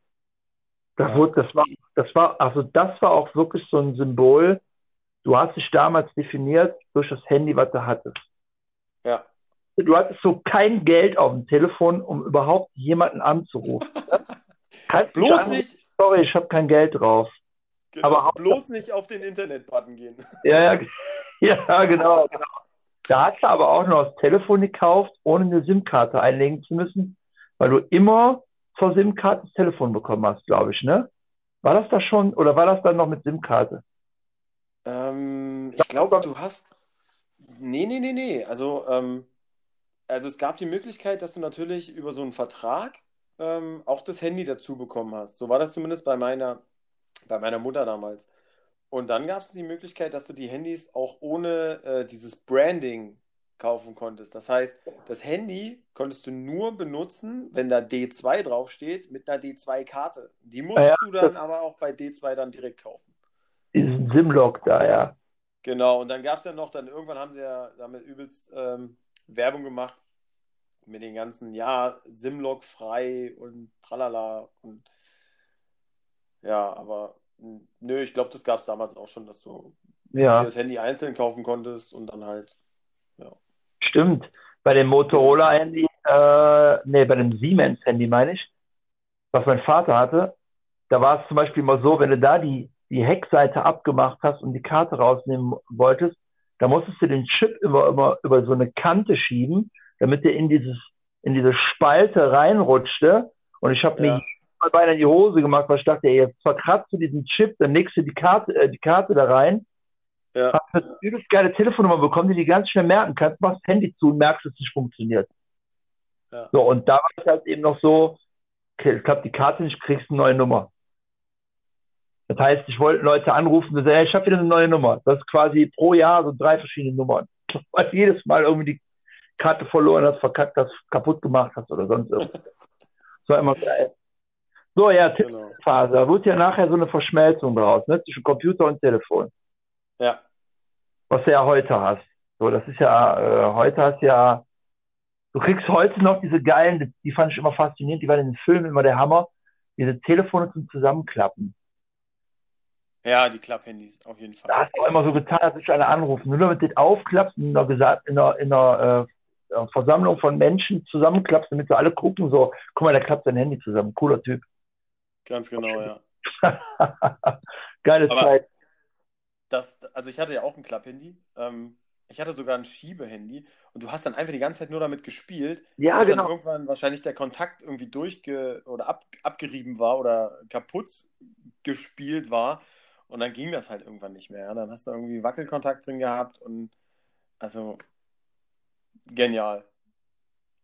Das, ja. wurde, das, war, das war, also das war auch wirklich so ein Symbol du hast dich damals definiert durch das Handy, was du hattest. Ja. Du hattest so kein Geld auf dem Telefon, um überhaupt jemanden anzurufen. Bloß sagen, nicht, Sorry, ich habe kein Geld drauf. genau, Aber- bloß nicht auf den Internet-Button gehen. Ja, ja, ja, genau, genau. Da hast du aber auch noch das Telefon gekauft, ohne eine SIM-Karte einlegen zu müssen, weil du immer zur SIM-Karte das Telefon bekommen hast, glaube ich, ne? War das da schon oder war das dann noch mit SIM-Karte? Ähm, ich glaube, du hast. Nee, nee, nee, nee. Also, ähm, also es gab die Möglichkeit, dass du natürlich über so einen Vertrag ähm, auch das Handy dazu bekommen hast. So war das zumindest bei meiner, bei meiner Mutter damals. Und dann gab es die Möglichkeit, dass du die Handys auch ohne äh, dieses Branding kaufen konntest. Das heißt, das Handy konntest du nur benutzen, wenn da D2 draufsteht, mit einer D2-Karte. Die musst Ja, du dann aber auch bei D2 dann direkt kaufen. Diesen SIM-Lock da, ja. Genau, und dann gab es ja noch, dann irgendwann haben sie ja damit übelst ähm, Werbung gemacht mit den ganzen, ja, Simlog frei und tralala und ja, aber nö, ich glaube, das gab es damals auch schon, dass du Ja, das Handy einzeln kaufen konntest und dann halt, stimmt. Bei dem Motorola-Handy, äh, nee, bei dem Siemens-Handy meine ich, was mein Vater hatte, da war es zum Beispiel immer so, wenn du da die, die Heckseite abgemacht hast und die Karte rausnehmen wolltest, da musstest du den Chip immer, immer über so eine Kante schieben, damit der in dieses, in diese Spalte reinrutschte. Und ich habe mir Ja. jedes Mal beinahe in die Hose gemacht, weil ich dachte, ey, jetzt verkratzt du diesen Chip, dann legst du die Karte, äh, die Karte da rein, ja, hast eine übelst geile Telefonnummer bekommen, die du ganz schnell merken kannst, machst das Handy zu und merkst, dass es nicht funktioniert. Ja. So, und da war es halt eben noch so, okay, ich glaube, die Karte nicht, kriegst eine neue Nummer. Das heißt, ich wollte Leute anrufen und sagen, hey, ich habe wieder eine neue Nummer. Das ist quasi pro Jahr so drei verschiedene Nummern. Weil jedes Mal irgendwie die Karte verloren hast, verkackt hast, kaputt gemacht hast oder sonst irgendwas. Das war immer geil. So, ja, genau. Tippphase. Da wird ja nachher so eine Verschmelzung draus, ne, zwischen Computer und Telefon Ja, was du ja heute hast. So, das ist ja, äh, heute hast ja, du kriegst heute noch diese geilen, die, fand ich immer faszinierend, die waren in den Filmen immer der Hammer, diese Telefone zum Zusammenklappen. ja, die Klapphandys, auf jeden Da Fall. hast du auch immer so getan, als ich einer anrufen. Nur damit du das aufklappst und in einer, Gesa- in einer, in einer äh, Versammlung von Menschen zusammenklappst, damit wir alle gucken, so, guck mal, der klappt sein Handy zusammen. Cooler Typ. Ganz genau, ja. Geile Aber- Zeit. Das, also ich hatte ja auch ein Klapphandy. Ähm, ich hatte sogar ein Schiebehandy und du hast dann einfach die ganze Zeit nur damit gespielt, Ja, bis dann genau. irgendwann wahrscheinlich der Kontakt irgendwie durchge oder ab, abgerieben war oder kaputt gespielt war und dann ging das halt irgendwann nicht mehr. Ja? Dann hast du irgendwie Wackelkontakt drin gehabt und also genial.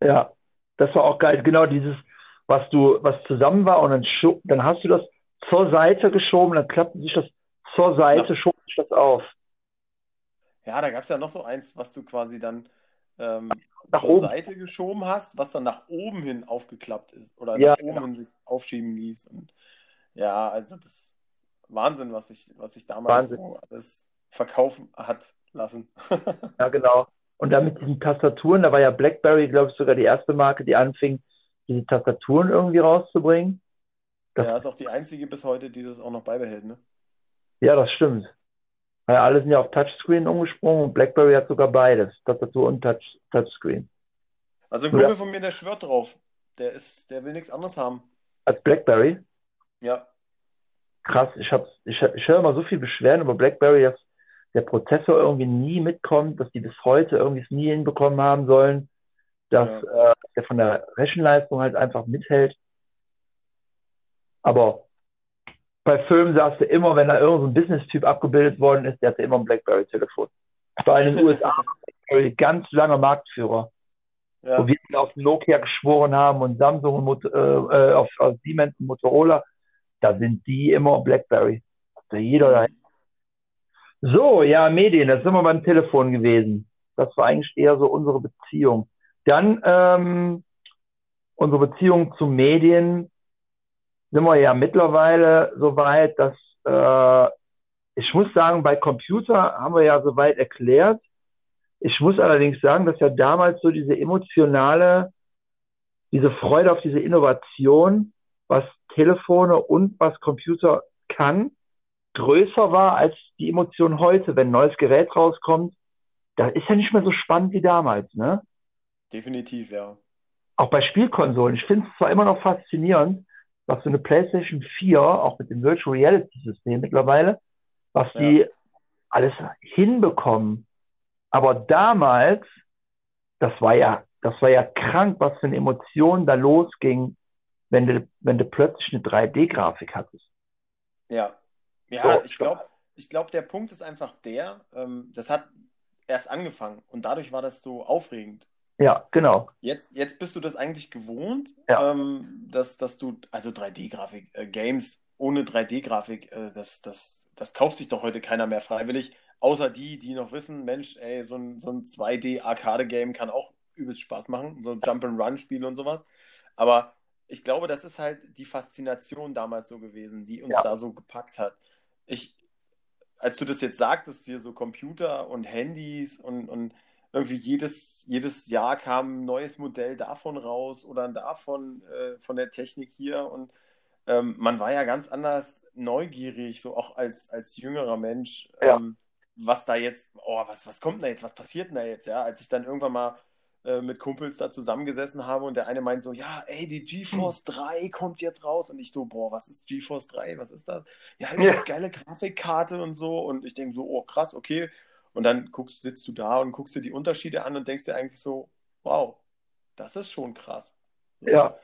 Ja, das war auch geil. Genau dieses, was du, was zusammen war und dann, dann hast du das zur Seite geschoben, dann klappte sich das zur Seite, schob sich das auf. Ja, da gab es ja noch so eins, was du quasi dann ähm, Nach zur oben. Seite geschoben hast, was dann nach oben hin aufgeklappt ist oder Ja, nach oben genau. hin sich aufschieben ließ. Und ja, also das ist Wahnsinn, was sich was sich damals Wahnsinn. so alles verkaufen hat lassen. Ja, genau. Und dann mit diesen Tastaturen, da war ja BlackBerry, glaube ich, sogar die erste Marke, die anfing, diese Tastaturen irgendwie rauszubringen. Das- Ja, ist auch die einzige bis heute, die das auch noch beibehält, ne? Ja, das stimmt. Weil alle sind ja auf Touchscreen umgesprungen und BlackBerry hat sogar beides, Tastatur und Touch, Touchscreen. Also ein Ja. Kumpel von mir, der schwört drauf. Der ist, der will nichts anderes haben. Als BlackBerry. Ja, Krass, ich ich, ich höre immer so viel Beschwerden über BlackBerry, dass der Prozessor irgendwie nie mitkommt, dass die bis heute irgendwie es nie hinbekommen haben sollen, dass äh, der von der Rechenleistung halt einfach mithält. Aber bei Filmen sagst du immer, wenn da irgendein so Business-Typ abgebildet worden ist, der hatte immer ein BlackBerry-Telefon. Bei den USA war BlackBerry ganz lange Marktführer, ja. wo wir auf Nokia geschworen haben und Samsung und äh, äh, auf, auf Siemens und Motorola, da sind die immer BlackBerry. Da jeder da. So, ja, Medien, das sind wir beim Telefon gewesen. Das war eigentlich eher so unsere Beziehung. Dann ähm, unsere Beziehung zu Medien sind wir ja mittlerweile so weit, dass äh, ich muss sagen, bei Computer haben wir ja soweit erklärt. Ich muss allerdings sagen, dass ja damals so diese emotionale, diese Freude auf diese Innovation, was Telefone und was Computer kann, größer war als die Emotion heute, wenn ein neues Gerät rauskommt, da ist ja nicht mehr so spannend wie damals, ne? Definitiv, ja. Auch bei Spielkonsolen. Ich finde es zwar immer noch faszinierend, was so eine PlayStation 4, auch mit dem Virtual Reality System mittlerweile, was ja. die alles hinbekommen. Aber damals, das war ja, das war ja krank, was für eine Emotion da losging, wenn du, wenn du plötzlich eine 3D-Grafik hattest. Ja. Ja, so, ich glaube, ich glaube, der Punkt ist einfach der, ähm, das hat erst angefangen und dadurch war das so aufregend. Ja, genau. Jetzt, jetzt bist du das eigentlich gewohnt, ja. ähm, dass, dass du, also 3D-Grafik, äh, Games ohne 3D-Grafik, äh, das, das, das kauft sich doch heute keiner mehr freiwillig, außer die, die noch wissen, Mensch, ey, so ein, so ein 2D-Arcade-Game kann auch übelst Spaß machen, so ein Jump-and-Run-Spiel und sowas. Aber ich glaube, das ist halt die Faszination damals so gewesen, die uns ja. da so gepackt hat. Ich, als du das jetzt sagtest, hier so Computer und Handys und, und irgendwie jedes, jedes Jahr kam ein neues Modell davon raus oder davon äh, von der Technik hier. Und ähm, man war ja ganz anders neugierig, so auch als, als jüngerer Mensch, ja. ähm, was da jetzt, oh, was, was kommt da jetzt, was passiert denn da jetzt, ja, als ich dann irgendwann mal äh, mit Kumpels da zusammengesessen habe und der eine meint so, ja, ey, die GeForce 3 kommt jetzt raus. Und ich so, boah, was ist GeForce 3, was ist das? Ja, eine ja. geile Grafikkarte und so. Und ich denke so, oh, krass, okay, und dann guckst, sitzt du da und guckst dir die Unterschiede an und denkst dir eigentlich so, wow, das ist schon krass. Ja,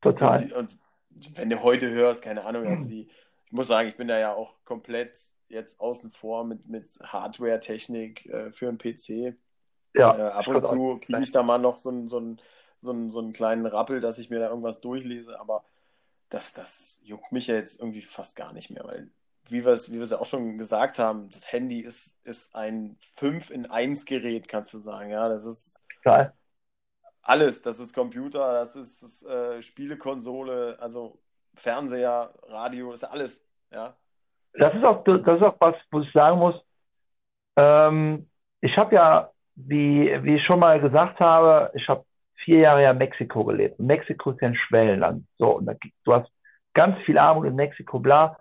total. Und, und wenn du heute hörst, keine Ahnung, also die, ich muss sagen, ich bin da ja auch komplett jetzt außen vor mit, mit Hardware-Technik äh, für einen PC. Ja, äh, ab und zu kriege ich da mal noch so, ein, so, ein, so, ein, so einen kleinen Rappel, dass ich mir da irgendwas durchlese, aber das, das juckt mich ja jetzt irgendwie fast gar nicht mehr, weil wie wir es wie ja auch schon gesagt haben, das Handy ist, ist ein 5 in 1 Gerät, kannst du sagen. Ja, das ist Geil. alles. Das ist Computer, das ist, ist äh, Spielekonsole, also Fernseher, Radio, ist alles. Ja. Das ist auch, das ist auch was, wo ich sagen muss. Ähm, ich habe ja, wie, wie ich schon mal gesagt habe, ich habe vier Jahre ja in Mexiko gelebt. Mexiko ist ja ein Schwellenland. So, und da, du hast ganz viel Armut in Mexiko, bla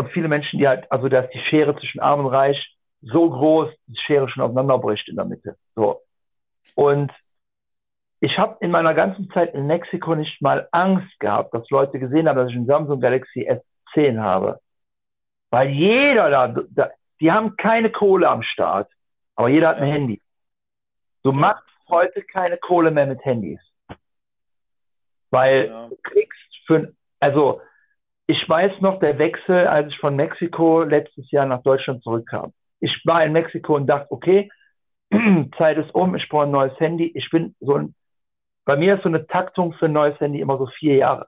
und viele Menschen, die halt, also da ist die Schere zwischen Arm und Reich so groß, die Schere schon auseinanderbricht in der Mitte. So. Und ich habe in meiner ganzen Zeit in Mexiko nicht mal Angst gehabt, dass Leute gesehen haben, dass ich einen Samsung Galaxy S10 habe. Weil jeder da, da die haben keine Kohle am Start, aber jeder hat ein ja. Handy. Du machst heute keine Kohle mehr mit Handys. Weil ja. du kriegst für, also ich weiß noch der Wechsel, als ich von Mexiko letztes Jahr nach Deutschland zurückkam. Ich war in Mexiko und dachte, okay, Zeit ist um, ich brauche ein neues Handy. Ich bin so ein, bei mir ist so eine Taktung für ein neues Handy immer so vier Jahre.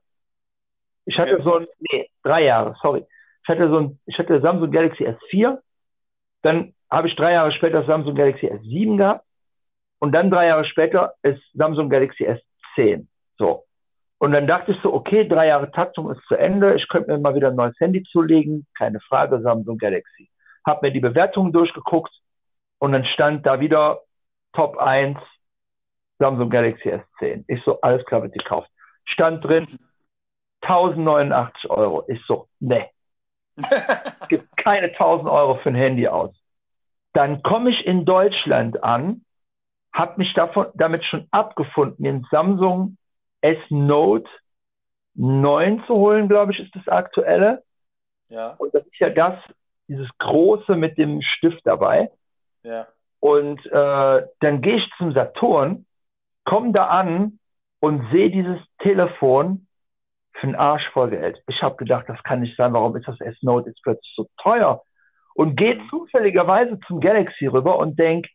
Ich hatte okay. so ein, nee, drei Jahre, sorry. Ich hatte so ein, ich hatte Samsung Galaxy S4, dann habe ich drei Jahre später Samsung Galaxy S7 gehabt und dann drei Jahre später ist Samsung Galaxy S10. So. Und dann dachte ich so, okay, drei Jahre Taktung ist zu Ende. Ich könnte mir mal wieder ein neues Handy zulegen. Keine Frage, Samsung Galaxy. Hab mir die Bewertungen durchgeguckt und dann stand da wieder Top 1 Samsung Galaxy S10. Ich so, alles klar, wird gekauft. Stand drin 1089 Euro. Ich so, ne. gibt keine 1000 Euro für ein Handy aus. Dann komme ich in Deutschland an, habe mich davon, damit schon abgefunden, ein Samsung S-Note 9 zu holen, glaube ich, ist das aktuelle. Ja. Und das ist ja das, dieses große mit dem Stift dabei. Ja. Und äh, dann gehe ich zum Saturn, komme da an und sehe dieses Telefon für einen Arsch voll Geld. Ich habe gedacht, das kann nicht sein. Warum ist das S-Note jetzt plötzlich so teuer? Und gehe mhm. zufälligerweise zum Galaxy rüber und denke,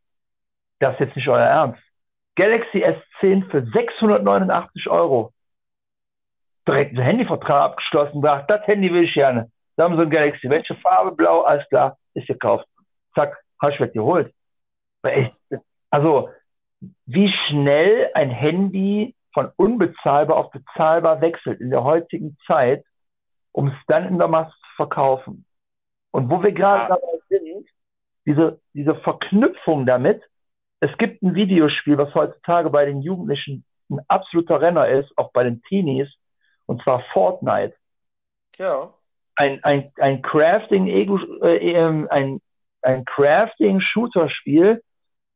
das ist jetzt nicht euer Ernst. Galaxy S10 für 689 Euro. Direkt einen Handyvertrag abgeschlossen, sagt, das Handy will ich gerne. Samsung Galaxy, welche Farbe? Blau, alles klar, ist gekauft. Zack, hast ich geholt. Also, wie schnell ein Handy von unbezahlbar auf bezahlbar wechselt in der heutigen Zeit, um es dann in der Masse zu verkaufen. Und wo wir gerade ja. dabei sind, diese, diese Verknüpfung damit, es gibt ein Videospiel, was heutzutage bei den Jugendlichen ein absoluter Renner ist, auch bei den Teenies, und zwar Fortnite. Ja. ein, ein, ein Crafting, äh, ähm, ein, ein Crafting-Shooter-Spiel,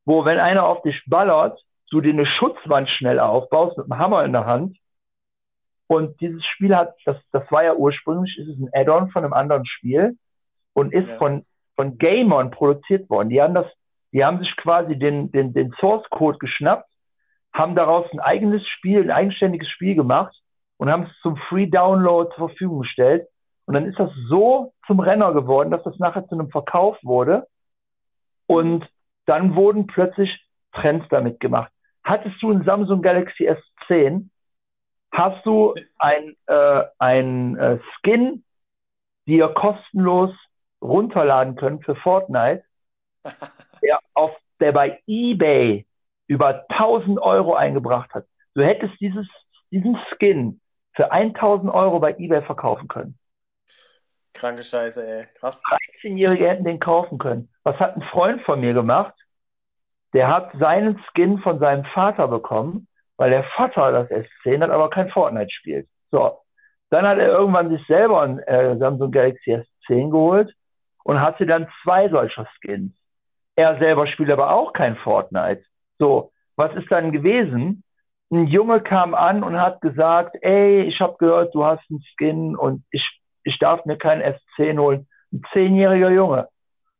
wo wenn einer auf dich ballert, du dir eine Schutzwand schnell aufbaust mit einem Hammer in der Hand. Und dieses Spiel hat, das, das war ja ursprünglich, ist es ein Add-on von einem anderen Spiel und ist ja. von, von Gamern produziert worden. Die haben das, die haben sich quasi den, den, den Source Code geschnappt, haben daraus ein eigenes Spiel, ein eigenständiges Spiel gemacht und haben es zum Free Download zur Verfügung gestellt. Und dann ist das so zum Renner geworden, dass das nachher zu einem Verkauf wurde. Und dann wurden plötzlich Trends damit gemacht. Hattest du ein Samsung Galaxy S10? Hast du ein, äh, ein äh, Skin, die ihr kostenlos runterladen könnt für Fortnite, auf, der bei eBay über 1000 Euro eingebracht hat. Du hättest dieses, diesen Skin für 1000 Euro bei eBay verkaufen können. Kranke Scheiße, ey. Krass. 13-Jährige hätten den kaufen können. Was hat ein Freund von mir gemacht? Der hat seinen Skin von seinem Vater bekommen, weil der Vater das S10 hat, aber kein Fortnite spielt. So. Dann hat er irgendwann sich selber ein äh, Samsung Galaxy S10 geholt und hatte dann zwei solcher Skins. Er selber spielt aber auch kein Fortnite. So, was ist dann gewesen? Ein Junge kam an und hat gesagt, ey, ich habe gehört, du hast einen Skin und ich, ich darf mir keinen S10 holen. Ein zehnjähriger Junge.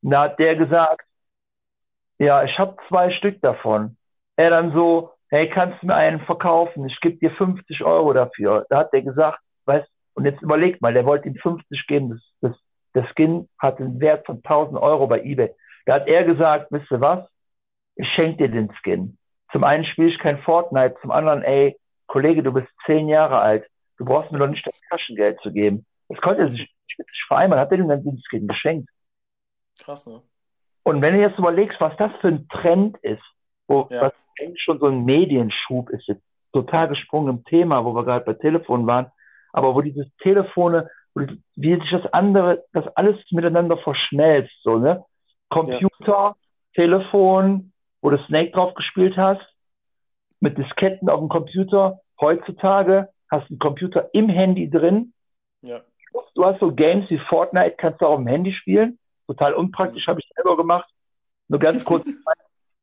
Und da hat der gesagt, ja, ich habe zwei Stück davon. Er dann so, hey, kannst du mir einen verkaufen? Ich gebe dir 50 Euro dafür. Da hat der gesagt, weißt, und jetzt überleg mal, der wollte ihm 50 geben. Das, das, der Skin hat einen Wert von 1000 Euro bei eBay. Da hat er gesagt, wisst ihr was? Ich schenke dir den Skin. Zum einen spiele ich kein Fortnite, zum anderen, ey, Kollege, du bist zehn Jahre alt. Du brauchst mir doch nicht das Taschengeld zu geben. Das konnte er sich nicht vereinbaren. Hat er ihm dann den Skin geschenkt. Krass, ne? Und wenn du jetzt überlegst, was das für ein Trend ist, wo, ja. was eigentlich schon so ein Medienschub ist, jetzt total gesprungen im Thema, wo wir gerade bei Telefon waren, aber wo dieses Telefone, wie sich das andere, das alles miteinander verschmelzt, so, ne? Computer, ja. Telefon, wo du Snake drauf gespielt hast, mit Disketten auf dem Computer. Heutzutage hast du einen Computer im Handy drin. Ja. Du hast so Games wie Fortnite, kannst du auch auf dem Handy spielen. Total unpraktisch, mhm. habe ich selber gemacht. Nur ganz kurz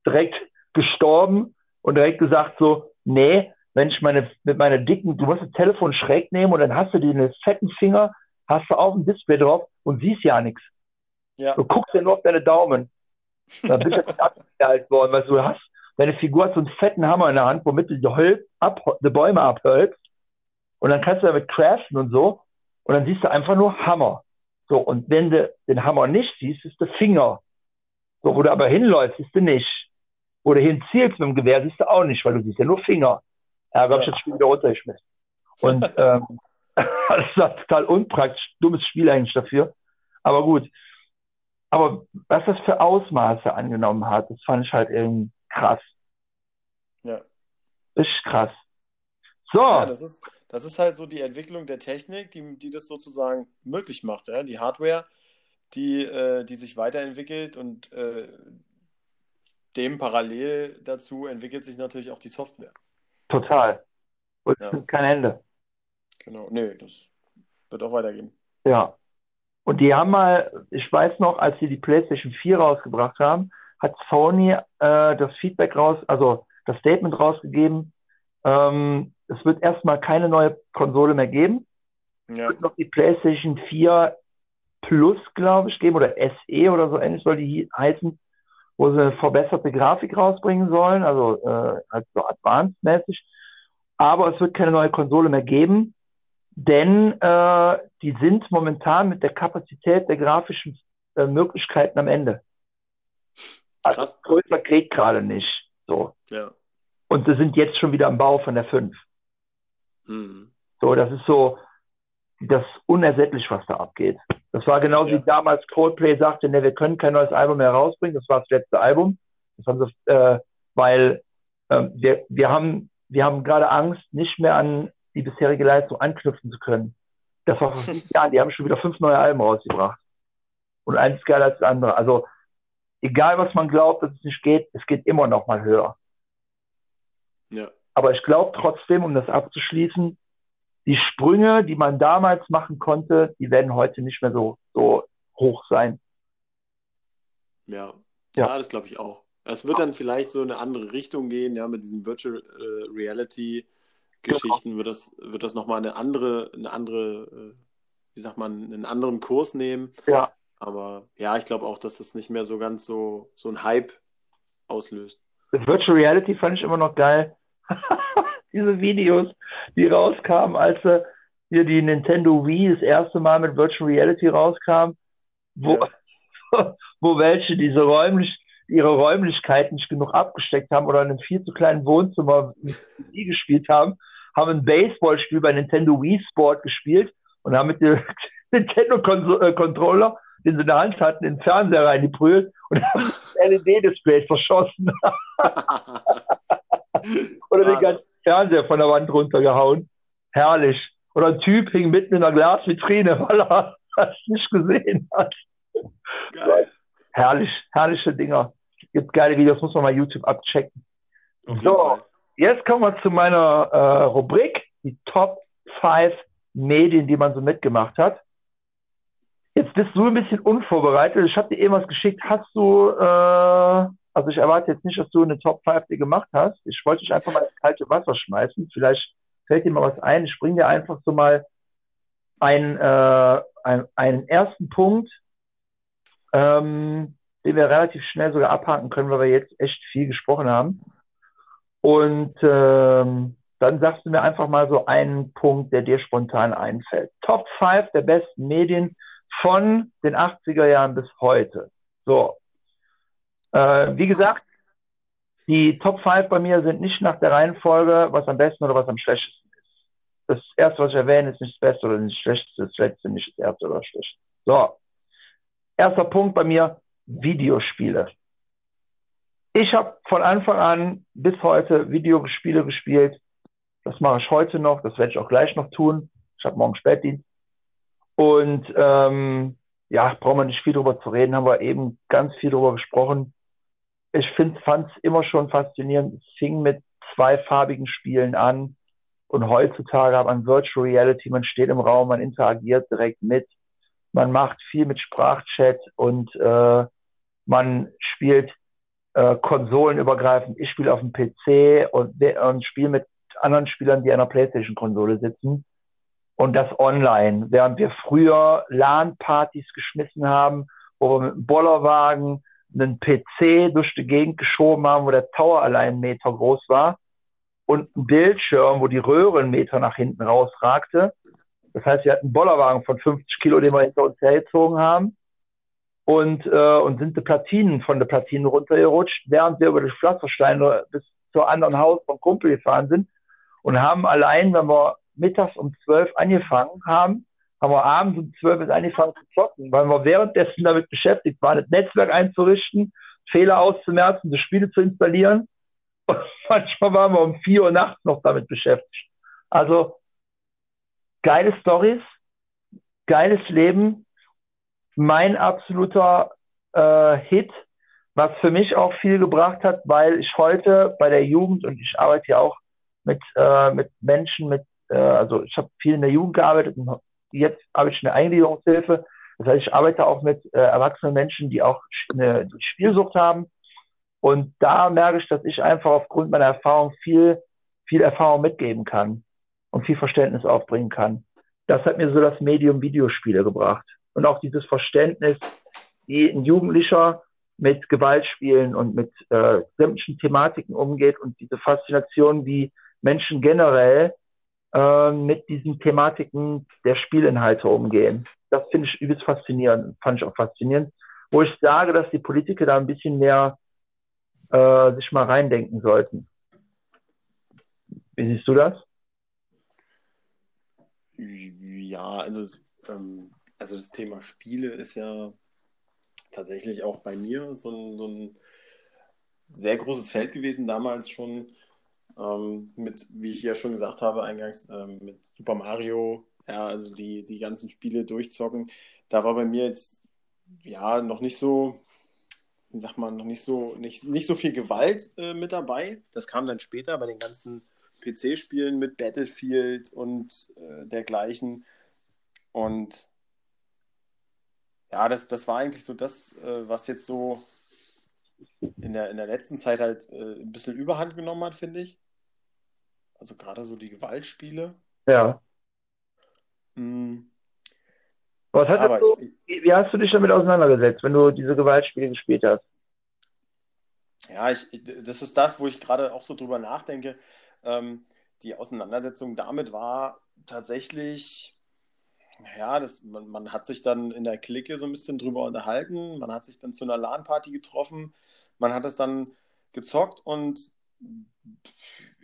direkt gestorben und direkt gesagt so, nee, wenn ich meine, mit meiner dicken, du musst das Telefon schräg nehmen und dann hast du den fetten Finger, hast du auf dem Display drauf und siehst ja nichts. Ja. Du guckst ja nur auf deine Daumen. Da bist du jetzt abgehalten worden, weil du hast, deine Figur hat so einen fetten Hammer in der Hand, womit du die, Holz ab, die Bäume abhölzt. Und dann kannst du damit craften und so. Und dann siehst du einfach nur Hammer. So, und wenn du den Hammer nicht siehst, ist der Finger. So, wo du aber hinläufst, siehst du nicht. Wo du hinzielst mit dem Gewehr, siehst du auch nicht, weil du siehst ja nur Finger. Ja, da habe ich das Spiel wieder runtergeschmissen. Und ähm, das war total unpraktisch, dummes Spiel eigentlich dafür. Aber gut. Aber was das für Ausmaße angenommen hat, das fand ich halt irgendwie krass. Ja. Ist krass. So. Ja, das ist, das ist halt so die Entwicklung der Technik, die, die das sozusagen möglich macht. Ja? Die Hardware, die, äh, die sich weiterentwickelt und äh, dem parallel dazu entwickelt sich natürlich auch die Software. Total. Und ja. kein Ende. Genau, nee, das wird auch weitergehen. Ja. Und die haben mal, ich weiß noch, als sie die PlayStation 4 rausgebracht haben, hat Sony äh, das Feedback raus, also das Statement rausgegeben, ähm, es wird erstmal keine neue Konsole mehr geben. Ja. Es wird noch die PlayStation 4 Plus, glaube ich, geben oder SE oder so ähnlich soll die heißen, wo sie eine verbesserte Grafik rausbringen sollen, also äh, halt so advanced-mäßig. Aber es wird keine neue Konsole mehr geben, denn äh, die sind momentan mit der Kapazität der grafischen äh, Möglichkeiten am Ende. Also Krass. größer geht gerade nicht. So. Ja. Und sie sind jetzt schon wieder am Bau von der 5. Mhm. So, das ist so das unersättlich, was da abgeht. Das war genauso ja. wie damals Coldplay sagte, ne, wir können kein neues Album mehr rausbringen. Das war das letzte Album. Das haben sie, äh, weil äh, wir, wir haben, wir haben gerade Angst, nicht mehr an die bisherige Leistung anknüpfen zu können. Das war vor fünf Jahren. Die haben schon wieder fünf neue Alben rausgebracht. Und eins geiler als das andere. Also, egal was man glaubt, dass es nicht geht, es geht immer noch mal höher. Ja. Aber ich glaube trotzdem, um das abzuschließen, die Sprünge, die man damals machen konnte, die werden heute nicht mehr so, so hoch sein. Ja, ja. ja das glaube ich auch. Es wird dann vielleicht so eine andere Richtung gehen, ja, mit diesen Virtual äh, Reality Geschichten wird das, wird das nochmal eine andere, eine andere, äh, wie sagt man, einen anderen Kurs nehmen. Ja. Aber ja, ich glaube auch, dass das nicht mehr so ganz so, so ein Hype auslöst. Das Virtual Reality fand ich immer noch geil. Diese Videos, die rauskamen, als äh, hier die Nintendo Wii das erste Mal mit Virtual Reality rauskam, wo, ja. wo welche diese räumlich, ihre Räumlichkeiten nicht genug abgesteckt haben oder in einem viel zu kleinen Wohnzimmer Wii gespielt haben, haben ein Baseballspiel bei Nintendo Wii Sport gespielt und haben mit dem Nintendo-Controller, äh, den sie in der Hand hatten, in den Fernseher reingebrüllt und haben das LED-Display verschossen. Oder den ganzen Fernseher von der Wand runtergehauen. Herrlich. Oder ein Typ hing mitten in einer Glasvitrine, weil er das nicht gesehen hat. Geil. Herrlich, herrliche Dinger. Gibt geile Videos, muss man mal YouTube abchecken. So, jetzt kommen wir zu meiner äh, Rubrik, die Top 5 Medien, die man so mitgemacht hat. Jetzt bist du ein bisschen unvorbereitet. Ich habe dir eben was geschickt. Hast du, äh, also ich erwarte jetzt nicht, dass du eine Top 5 dir gemacht hast. Ich wollte dich einfach mal ins kalte Wasser schmeißen. Vielleicht fällt dir mal was ein. Ich bringe dir einfach so mal einen, äh, einen, einen ersten Punkt, ähm, den wir relativ schnell sogar abhaken können, weil wir jetzt echt viel gesprochen haben. Und ähm, dann sagst du mir einfach mal so einen Punkt, der dir spontan einfällt. Top 5 der besten Medien von den 80er Jahren bis heute. So. Äh, wie gesagt, die Top 5 bei mir sind nicht nach der Reihenfolge, was am besten oder was am schlechtesten ist. Das erste, was ich erwähne, ist nicht das Beste oder nicht das Schlechteste, das letzte nicht das erste oder das Schlechteste. So. Erster Punkt bei mir, Videospiele. Ich habe von Anfang an bis heute Videospiele gespielt. Das mache ich heute noch, das werde ich auch gleich noch tun. Ich habe morgen Spätdienst. Und ähm, ja, brauchen wir nicht viel drüber zu reden, haben wir eben ganz viel drüber gesprochen. Ich fand es immer schon faszinierend. Es fing mit zweifarbigen Spielen an. Und heutzutage hat man Virtual Reality, man steht im Raum, man interagiert direkt mit. Man macht viel mit Sprachchat und äh, man spielt äh, konsolenübergreifend. Ich spiele auf dem PC und, und spiele mit anderen Spielern, die an der PlayStation-Konsole sitzen. Und das online. Während wir früher LAN-Partys geschmissen haben, wo wir mit einem Bollerwagen einen PC durch die Gegend geschoben haben, wo der Tower allein einen Meter groß war und ein Bildschirm, wo die Röhre einen Meter nach hinten rausragte. Das heißt, wir hatten einen Bollerwagen von 50 Kilo, den wir hinter uns hergezogen haben und, äh, und sind die Platinen von der Platine runtergerutscht, während wir über die Pflastersteine bis zur anderen Haus vom Kumpel gefahren sind und haben allein, wenn wir mittags um zwölf angefangen haben, haben wir abends um zwölf bis angefangen zu zocken, weil wir währenddessen damit beschäftigt waren, das Netzwerk einzurichten, Fehler auszumerzen, die Spiele zu installieren. Und manchmal waren wir um vier Uhr nachts noch damit beschäftigt. Also geile Stories, geiles Leben, mein absoluter äh, Hit, was für mich auch viel gebracht hat, weil ich heute bei der Jugend und ich arbeite ja auch mit, äh, mit Menschen, mit, äh, also ich habe viel in der Jugend gearbeitet und jetzt arbeite ich in der Eingliederungshilfe. Das heißt, ich arbeite auch mit äh, erwachsenen Menschen, die auch eine die Spielsucht haben. Und da merke ich, dass ich einfach aufgrund meiner Erfahrung viel, viel Erfahrung mitgeben kann und viel Verständnis aufbringen kann. Das hat mir so das Medium Videospiele gebracht und auch dieses Verständnis, wie ein Jugendlicher mit Gewaltspielen und mit äh, sämtlichen Thematiken umgeht und diese Faszination, wie Menschen generell äh, mit diesen Thematiken der Spielinhalte umgehen. Das finde ich übelst faszinierend, fand ich auch faszinierend. Wo ich sage, dass die Politiker da ein bisschen mehr äh, sich mal reindenken sollten. Wie siehst du das? Ja, also ähm, also das Thema Spiele ist ja tatsächlich auch bei mir so ein, so ein sehr großes Feld gewesen, damals schon ähm, mit, wie ich ja schon gesagt habe, eingangs ähm, mit Super Mario, ja, also die, die ganzen Spiele durchzocken. Da war bei mir jetzt ja noch nicht so, wie sagt man, noch nicht so, nicht, nicht so viel Gewalt äh, mit dabei. Das kam dann später bei den ganzen PC-Spielen mit Battlefield und äh, dergleichen. Und ja, das, das war eigentlich so das, äh, was jetzt so in der, in der letzten Zeit halt äh, ein bisschen Überhand genommen hat, finde ich. Also gerade so die Gewaltspiele. Ja. Mm. Was ja, du, ich, wie hast du dich damit auseinandergesetzt, wenn du diese Gewaltspiele gespielt hast? Ja, ich, das ist das, wo ich gerade auch so drüber nachdenke. Ähm, die Auseinandersetzung damit war tatsächlich, ja, das, man, man, hat sich dann in der Clique so ein bisschen drüber unterhalten, man hat sich dann zu einer LAN-Party getroffen, man hat es dann gezockt und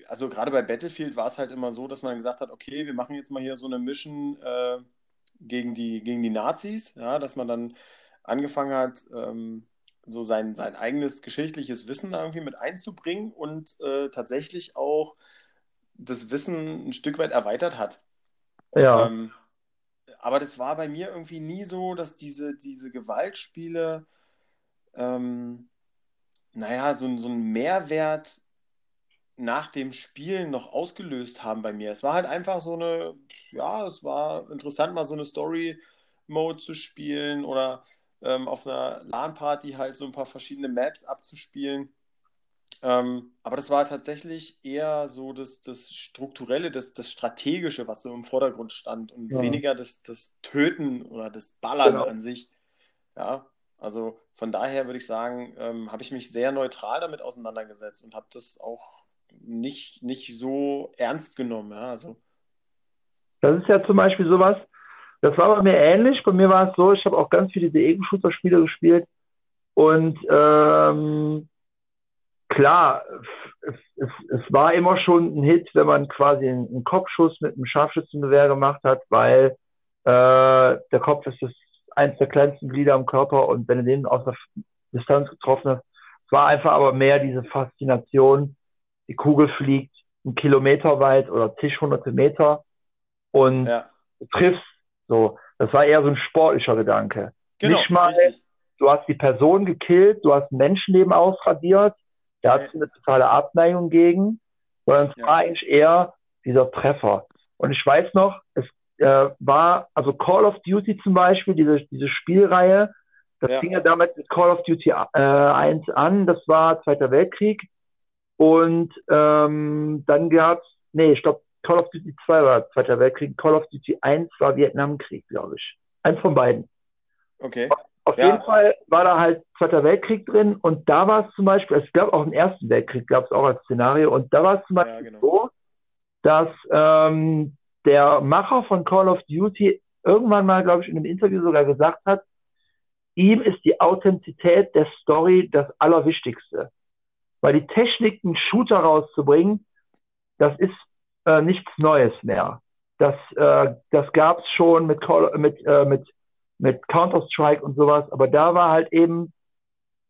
also gerade bei Battlefield war es halt immer so, dass man gesagt hat, okay, wir machen jetzt mal hier so eine Mission äh, gegen, die, gegen die Nazis, ja, dass man dann angefangen hat, ähm, so sein, sein eigenes geschichtliches Wissen da irgendwie mit einzubringen und äh, tatsächlich auch das Wissen ein Stück weit erweitert hat. Ja. Ähm, aber das war bei mir irgendwie nie so, dass diese, diese Gewaltspiele, ähm, naja, so, so einen Mehrwert nach dem Spielen noch ausgelöst haben bei mir. Es war halt einfach so eine, ja, es war interessant, mal so eine Story-Mode zu spielen oder ähm, auf einer LAN-Party halt so ein paar verschiedene Maps abzuspielen. Ähm, aber das war tatsächlich eher so das, das Strukturelle, das, das Strategische, was so im Vordergrund stand und ja. weniger das, das Töten oder das Ballern genau. an sich. Ja, also von daher würde ich sagen, ähm, habe ich mich sehr neutral damit auseinandergesetzt und habe das auch nicht, nicht so ernst genommen. Ja, also. Das ist ja zum Beispiel sowas, das war bei mir ähnlich. Bei mir war es so, ich habe auch ganz viele diese Ego-Shooter-Spiele gespielt. Und ähm, klar, es, es, es, war immer schon ein Hit, wenn man quasi einen, Kopfschuss mit einem Scharfschützengewehr gemacht hat, weil äh, der Kopf ist das eins der kleinsten Glieder am Körper und wenn du den aus der Distanz getroffen hast, es war einfach aber mehr diese Faszination. Die Kugel fliegt einen Kilometer weit oder zig hunderte Meter und ja. du triffst so, das war eher so ein sportlicher Gedanke. Genau, Nicht mal, richtig. du hast die Person gekillt, du hast ein Menschenleben ausradiert, da hast du eine totale Abneigung gegen, sondern es ja. war eigentlich eher dieser Treffer. Und ich weiß noch, es äh, war, also Call of Duty zum Beispiel, diese, diese Spielreihe, das ja. fing ja damit mit Call of Duty äh, 1 an, das war Zweiter Weltkrieg. Und ähm, dann gab es, nee, ich glaube, Call of Duty 2 war Zweiter Weltkrieg, Call of Duty 1 war Vietnamkrieg, glaube ich. Eins von beiden. Okay. Auf ja. jeden Fall war da halt Zweiter Weltkrieg drin und da war es zum Beispiel, es gab auch einen Ersten Weltkrieg, gab es auch als Szenario und da war es zum Beispiel ja, genau. so, dass ähm, der Macher von Call of Duty irgendwann mal, glaube ich, in einem Interview sogar gesagt hat, ihm ist die Authentizität der Story das Allerwichtigste. Weil die Technik, einen Shooter rauszubringen, das ist äh, nichts Neues mehr. Das, äh, das gab es schon mit, Call, mit, äh, mit, mit Counter-Strike und sowas, aber da war halt eben,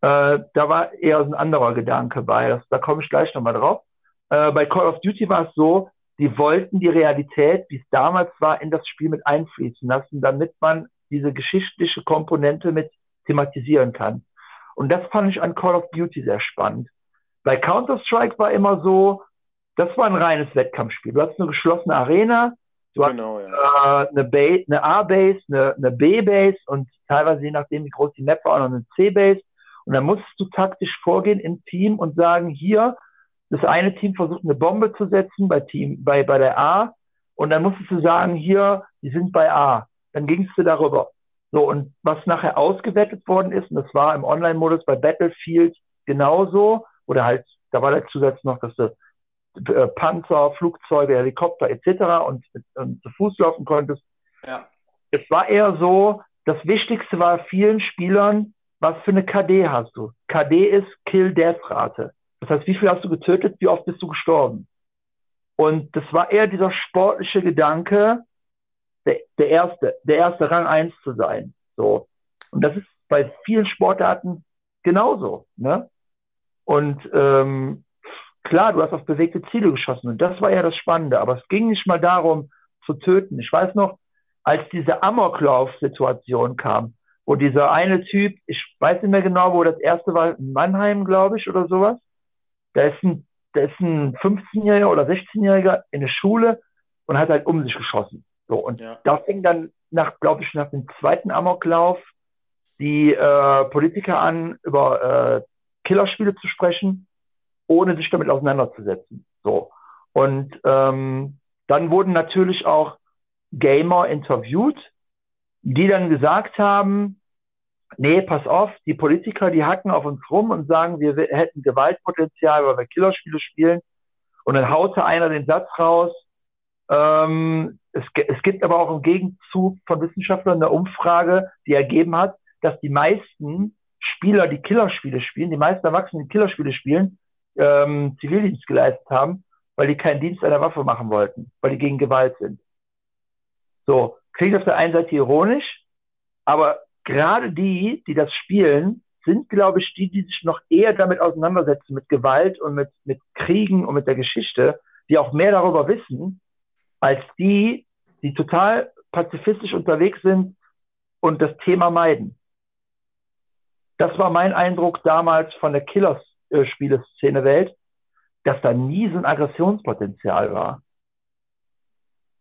äh, da war eher ein anderer Gedanke bei. Das, da komme ich gleich nochmal drauf. Äh, bei Call of Duty war es so, die wollten die Realität, wie es damals war, in das Spiel mit einfließen lassen, damit man diese geschichtliche Komponente mit thematisieren kann. Und das fand ich an Call of Duty sehr spannend. Bei Counter-Strike war immer so, das war ein reines Wettkampfspiel. Du hast eine geschlossene Arena, du genau, hast ja. äh, eine, eine A-Base, eine, eine B-Base und teilweise, je nachdem, wie groß die Map war, auch noch eine C-Base. Und dann musst du taktisch vorgehen im Team und sagen, hier, das eine Team versucht eine Bombe zu setzen bei Team, bei, bei der A. Und dann musstest du sagen, hier, die sind bei A. Dann gingst du darüber. So, und was nachher ausgewertet worden ist, und das war im Online-Modus bei Battlefield genauso, oder halt, da war der Zusatz noch, dass du äh, Panzer, Flugzeuge, Helikopter etc. und, und zu Fuß laufen konntest. Ja. Es war eher so, das Wichtigste war vielen Spielern, was für eine KD hast du? KD ist Kill-Death-Rate. Das heißt, wie viel hast du getötet, wie oft bist du gestorben? Und das war eher dieser sportliche Gedanke, der, der erste, der erste Rang 1 zu sein. So. Und das ist bei vielen Sportarten genauso. Ne? Und ähm, klar, du hast auf bewegte Ziele geschossen und das war ja das Spannende, aber es ging nicht mal darum zu töten. Ich weiß noch, als diese Amoklauf-Situation kam, wo dieser eine Typ, ich weiß nicht mehr genau, wo das erste war, in Mannheim, glaube ich, oder sowas, da ist ein da ist ein 15-Jähriger oder 16-Jähriger in der Schule und hat halt um sich geschossen. So, und ja. da fing dann nach, glaube ich, nach dem zweiten Amoklauf die äh, Politiker an, über äh, Killerspiele zu sprechen, ohne sich damit auseinanderzusetzen. So. Und ähm, dann wurden natürlich auch Gamer interviewt, die dann gesagt haben, nee, pass auf, die Politiker, die hacken auf uns rum und sagen, wir hätten Gewaltpotenzial, weil wir Killerspiele spielen. Und dann haute einer den Satz raus, ähm, es, es gibt aber auch im Gegenzug von Wissenschaftlern eine Umfrage, die ergeben hat, dass die meisten Spieler, die Killerspiele spielen, die meisten Erwachsenen, die Killerspiele spielen, ähm, Zivildienst geleistet haben, weil die keinen Dienst einer Waffe machen wollten, weil die gegen Gewalt sind. So, klingt auf der einen Seite ironisch, aber gerade die, die das spielen, sind, glaube ich, die, die sich noch eher damit auseinandersetzen, mit Gewalt und mit, mit Kriegen und mit der Geschichte, die auch mehr darüber wissen, als die, die total pazifistisch unterwegs sind und das Thema meiden. Das war mein Eindruck damals von der Killers-Spieleszene-Welt, dass da nie so ein Aggressionspotenzial war.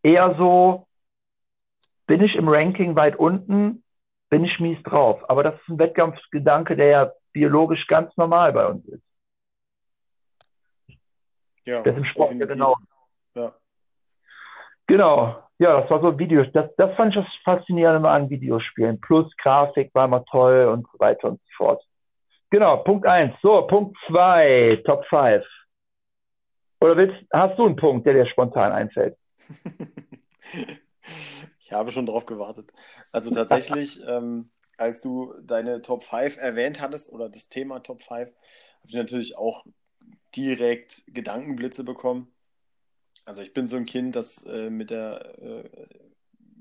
Eher so, bin ich im Ranking weit unten, bin ich mies drauf. Aber das ist ein Wettkampfgedanke, der ja biologisch ganz normal bei uns ist. Ja, das ist im Sport ja genau. Ja. Genau. Ja, das war so Videos. Das, das fand ich das Faszinierende an Videospielen. Plus Grafik war immer toll und so weiter und so fort. Genau, Punkt 1. So, Punkt 2, Top 5. Oder willst, hast du einen Punkt, der dir spontan einfällt? Ich habe schon drauf gewartet. Also tatsächlich, ähm, als du deine Top 5 erwähnt hattest oder das Thema Top 5, habe ich natürlich auch direkt Gedankenblitze bekommen. Also ich bin so ein Kind, das äh, mit der äh,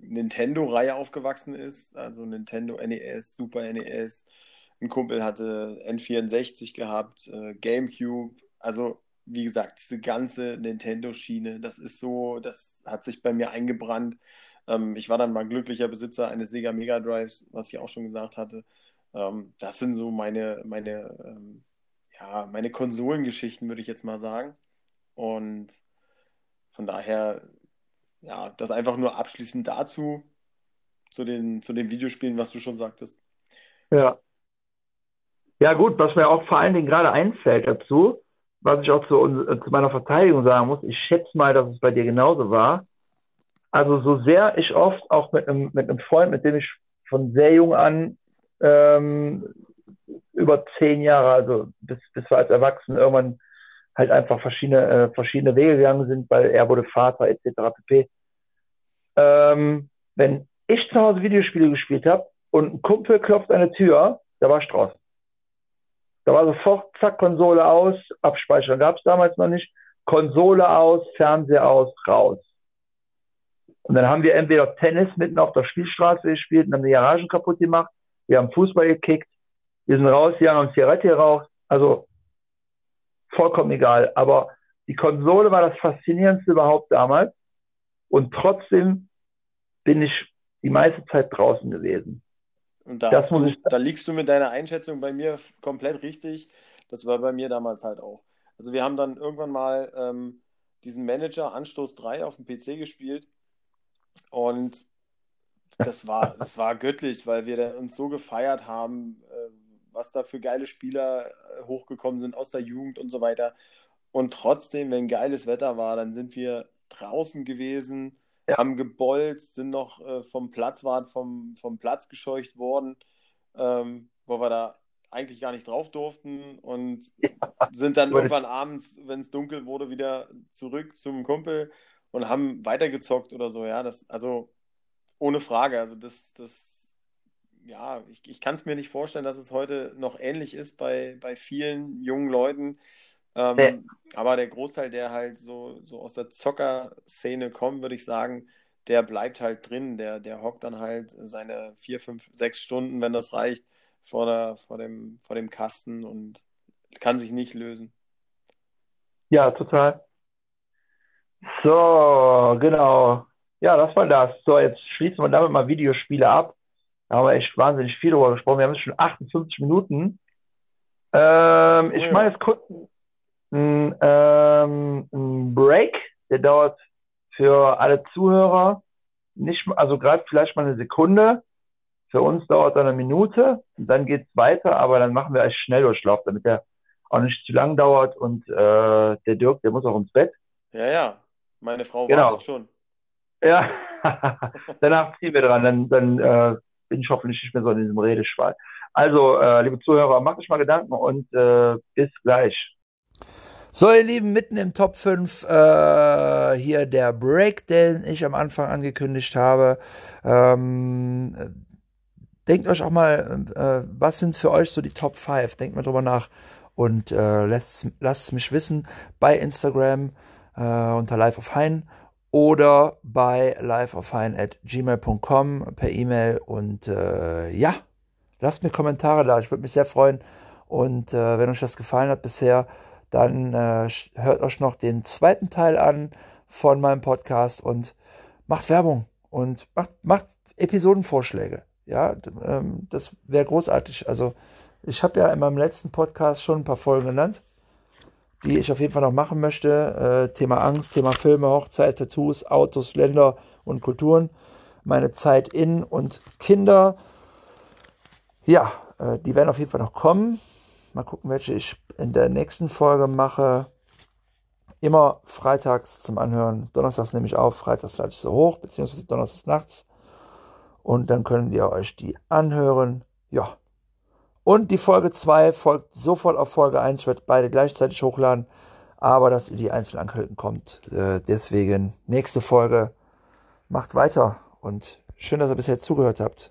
Nintendo-Reihe aufgewachsen ist. Also Nintendo NES, Super NES. Ein Kumpel hatte N64 gehabt, äh, GameCube. Also wie gesagt, diese ganze Nintendo-Schiene, das ist so, das hat sich bei mir eingebrannt. Ähm, ich war dann mal glücklicher Besitzer eines Sega Mega Drives, was ich auch schon gesagt hatte. Ähm, das sind so meine, meine, ähm, ja, meine Konsolengeschichten, würde ich jetzt mal sagen. Und von daher, ja, das einfach nur abschließend dazu, zu den, zu den Videospielen, was du schon sagtest. Ja. Ja, gut, was mir auch vor allen Dingen gerade einfällt dazu, was ich auch zu, zu meiner Verteidigung sagen muss, ich schätze mal, dass es bei dir genauso war. Also so sehr ich oft auch mit einem, mit einem Freund, mit dem ich von sehr jung an ähm, über zehn Jahre, also bis, bis wir als Erwachsene irgendwann halt einfach verschiedene, äh, verschiedene Wege gegangen sind, weil er wurde Vater etc. pp. Ähm, wenn ich zu Hause Videospiele gespielt habe und ein Kumpel klopft an der Tür, da war ich draußen. Da war sofort, zack, Konsole aus, abspeichern gab es damals noch nicht, Konsole aus, Fernseher aus, raus. Und dann haben wir entweder Tennis mitten auf der Spielstraße gespielt und haben die Garagen kaputt gemacht. Wir haben Fußball gekickt. Wir sind rausgegangen, haben Zigarette geraucht. Also vollkommen egal. Aber die Konsole war das Faszinierendste überhaupt damals. Und trotzdem bin ich die meiste Zeit draußen gewesen. Und da, du, da liegst du mit deiner Einschätzung bei mir komplett richtig. Das war bei mir damals halt auch. Also wir haben dann irgendwann mal ähm, diesen Manager Anstoß 3 auf dem PC gespielt und das war, das war göttlich, weil wir uns so gefeiert haben, äh, was da für geile Spieler äh, hochgekommen sind aus der Jugend und so weiter. Und trotzdem, wenn geiles Wetter war, dann sind wir draußen gewesen, ja. haben gebolzt, sind noch äh, vom Platzwart vom, vom Platz gescheucht worden, ähm, wo wir da eigentlich gar nicht drauf durften und ja. sind dann irgendwann abends, wenn es dunkel wurde, wieder zurück zum Kumpel und haben weitergezockt oder so, ja. Das, also ohne Frage. Also das, das, ja, ich, ich kann es mir nicht vorstellen, dass es heute noch ähnlich ist bei, bei vielen jungen Leuten. Ähm, ja. Aber der Großteil, der halt so, so aus der Zocker-Szene kommt, würde ich sagen, der bleibt halt drin. Der, der hockt dann halt seine vier, fünf, sechs Stunden, wenn das reicht, vor, der, vor, dem, vor dem Kasten und kann sich nicht lösen. Ja, total. So, genau. Ja, das war das. So, jetzt schließen wir damit mal Videospiele ab. Da haben wir echt wahnsinnig viel darüber gesprochen. Wir haben jetzt schon 58 Minuten. Ähm, ich oh mache jetzt kurz. Äh, Break, der dauert für alle Zuhörer nicht, also gerade vielleicht mal eine Sekunde. Für uns dauert er eine Minute und dann geht's weiter, aber dann machen wir als Schnelldurchlauf, damit der auch nicht zu lang dauert und äh, der Dirk, der muss auch ins Bett. Ja, ja, meine Frau Genau. wartet schon. Ja, danach ziehen wir dran, dann, dann äh, bin ich hoffentlich nicht mehr so in diesem Redeschwall. Also, äh, liebe Zuhörer, macht euch mal Gedanken und äh, bis gleich. So, ihr Lieben, mitten im Top 5 äh, hier der Break, den ich am Anfang angekündigt habe. Ähm, denkt euch auch mal, äh, was sind für euch so die Top 5? Denkt mal drüber nach und äh, lasst, es mich wissen bei Instagram äh, unter Live of Hein oder bei liveofhine at gmail.com per E-Mail und äh, ja, lasst mir Kommentare da, ich würde mich sehr freuen und äh, wenn euch das gefallen hat bisher, dann äh, hört euch noch den zweiten Teil an von meinem Podcast und macht Werbung und macht, macht Episodenvorschläge. Ja, ähm, das wäre großartig. Also ich habe ja in meinem letzten Podcast schon ein paar Folgen genannt, die ich auf jeden Fall noch machen möchte. Äh, Thema Angst, Thema Filme, Hochzeit, Tattoos, Autos, Länder und Kulturen. Meine Zeit in und Kinder. Ja, äh, die werden auf jeden Fall noch kommen. Mal gucken, welche ich in der nächsten Folge mache. Immer freitags zum Anhören. Donnerstags nehme ich auf, freitags lade ich so hoch, beziehungsweise donnerstags nachts. Und dann könnt ihr euch die anhören. Ja. Und die Folge 2 folgt sofort auf Folge 1. Ich werde beide gleichzeitig hochladen. Aber dass ihr die einzeln kommt. Äh, deswegen nächste Folge. Macht weiter. Und schön, dass ihr bisher zugehört habt.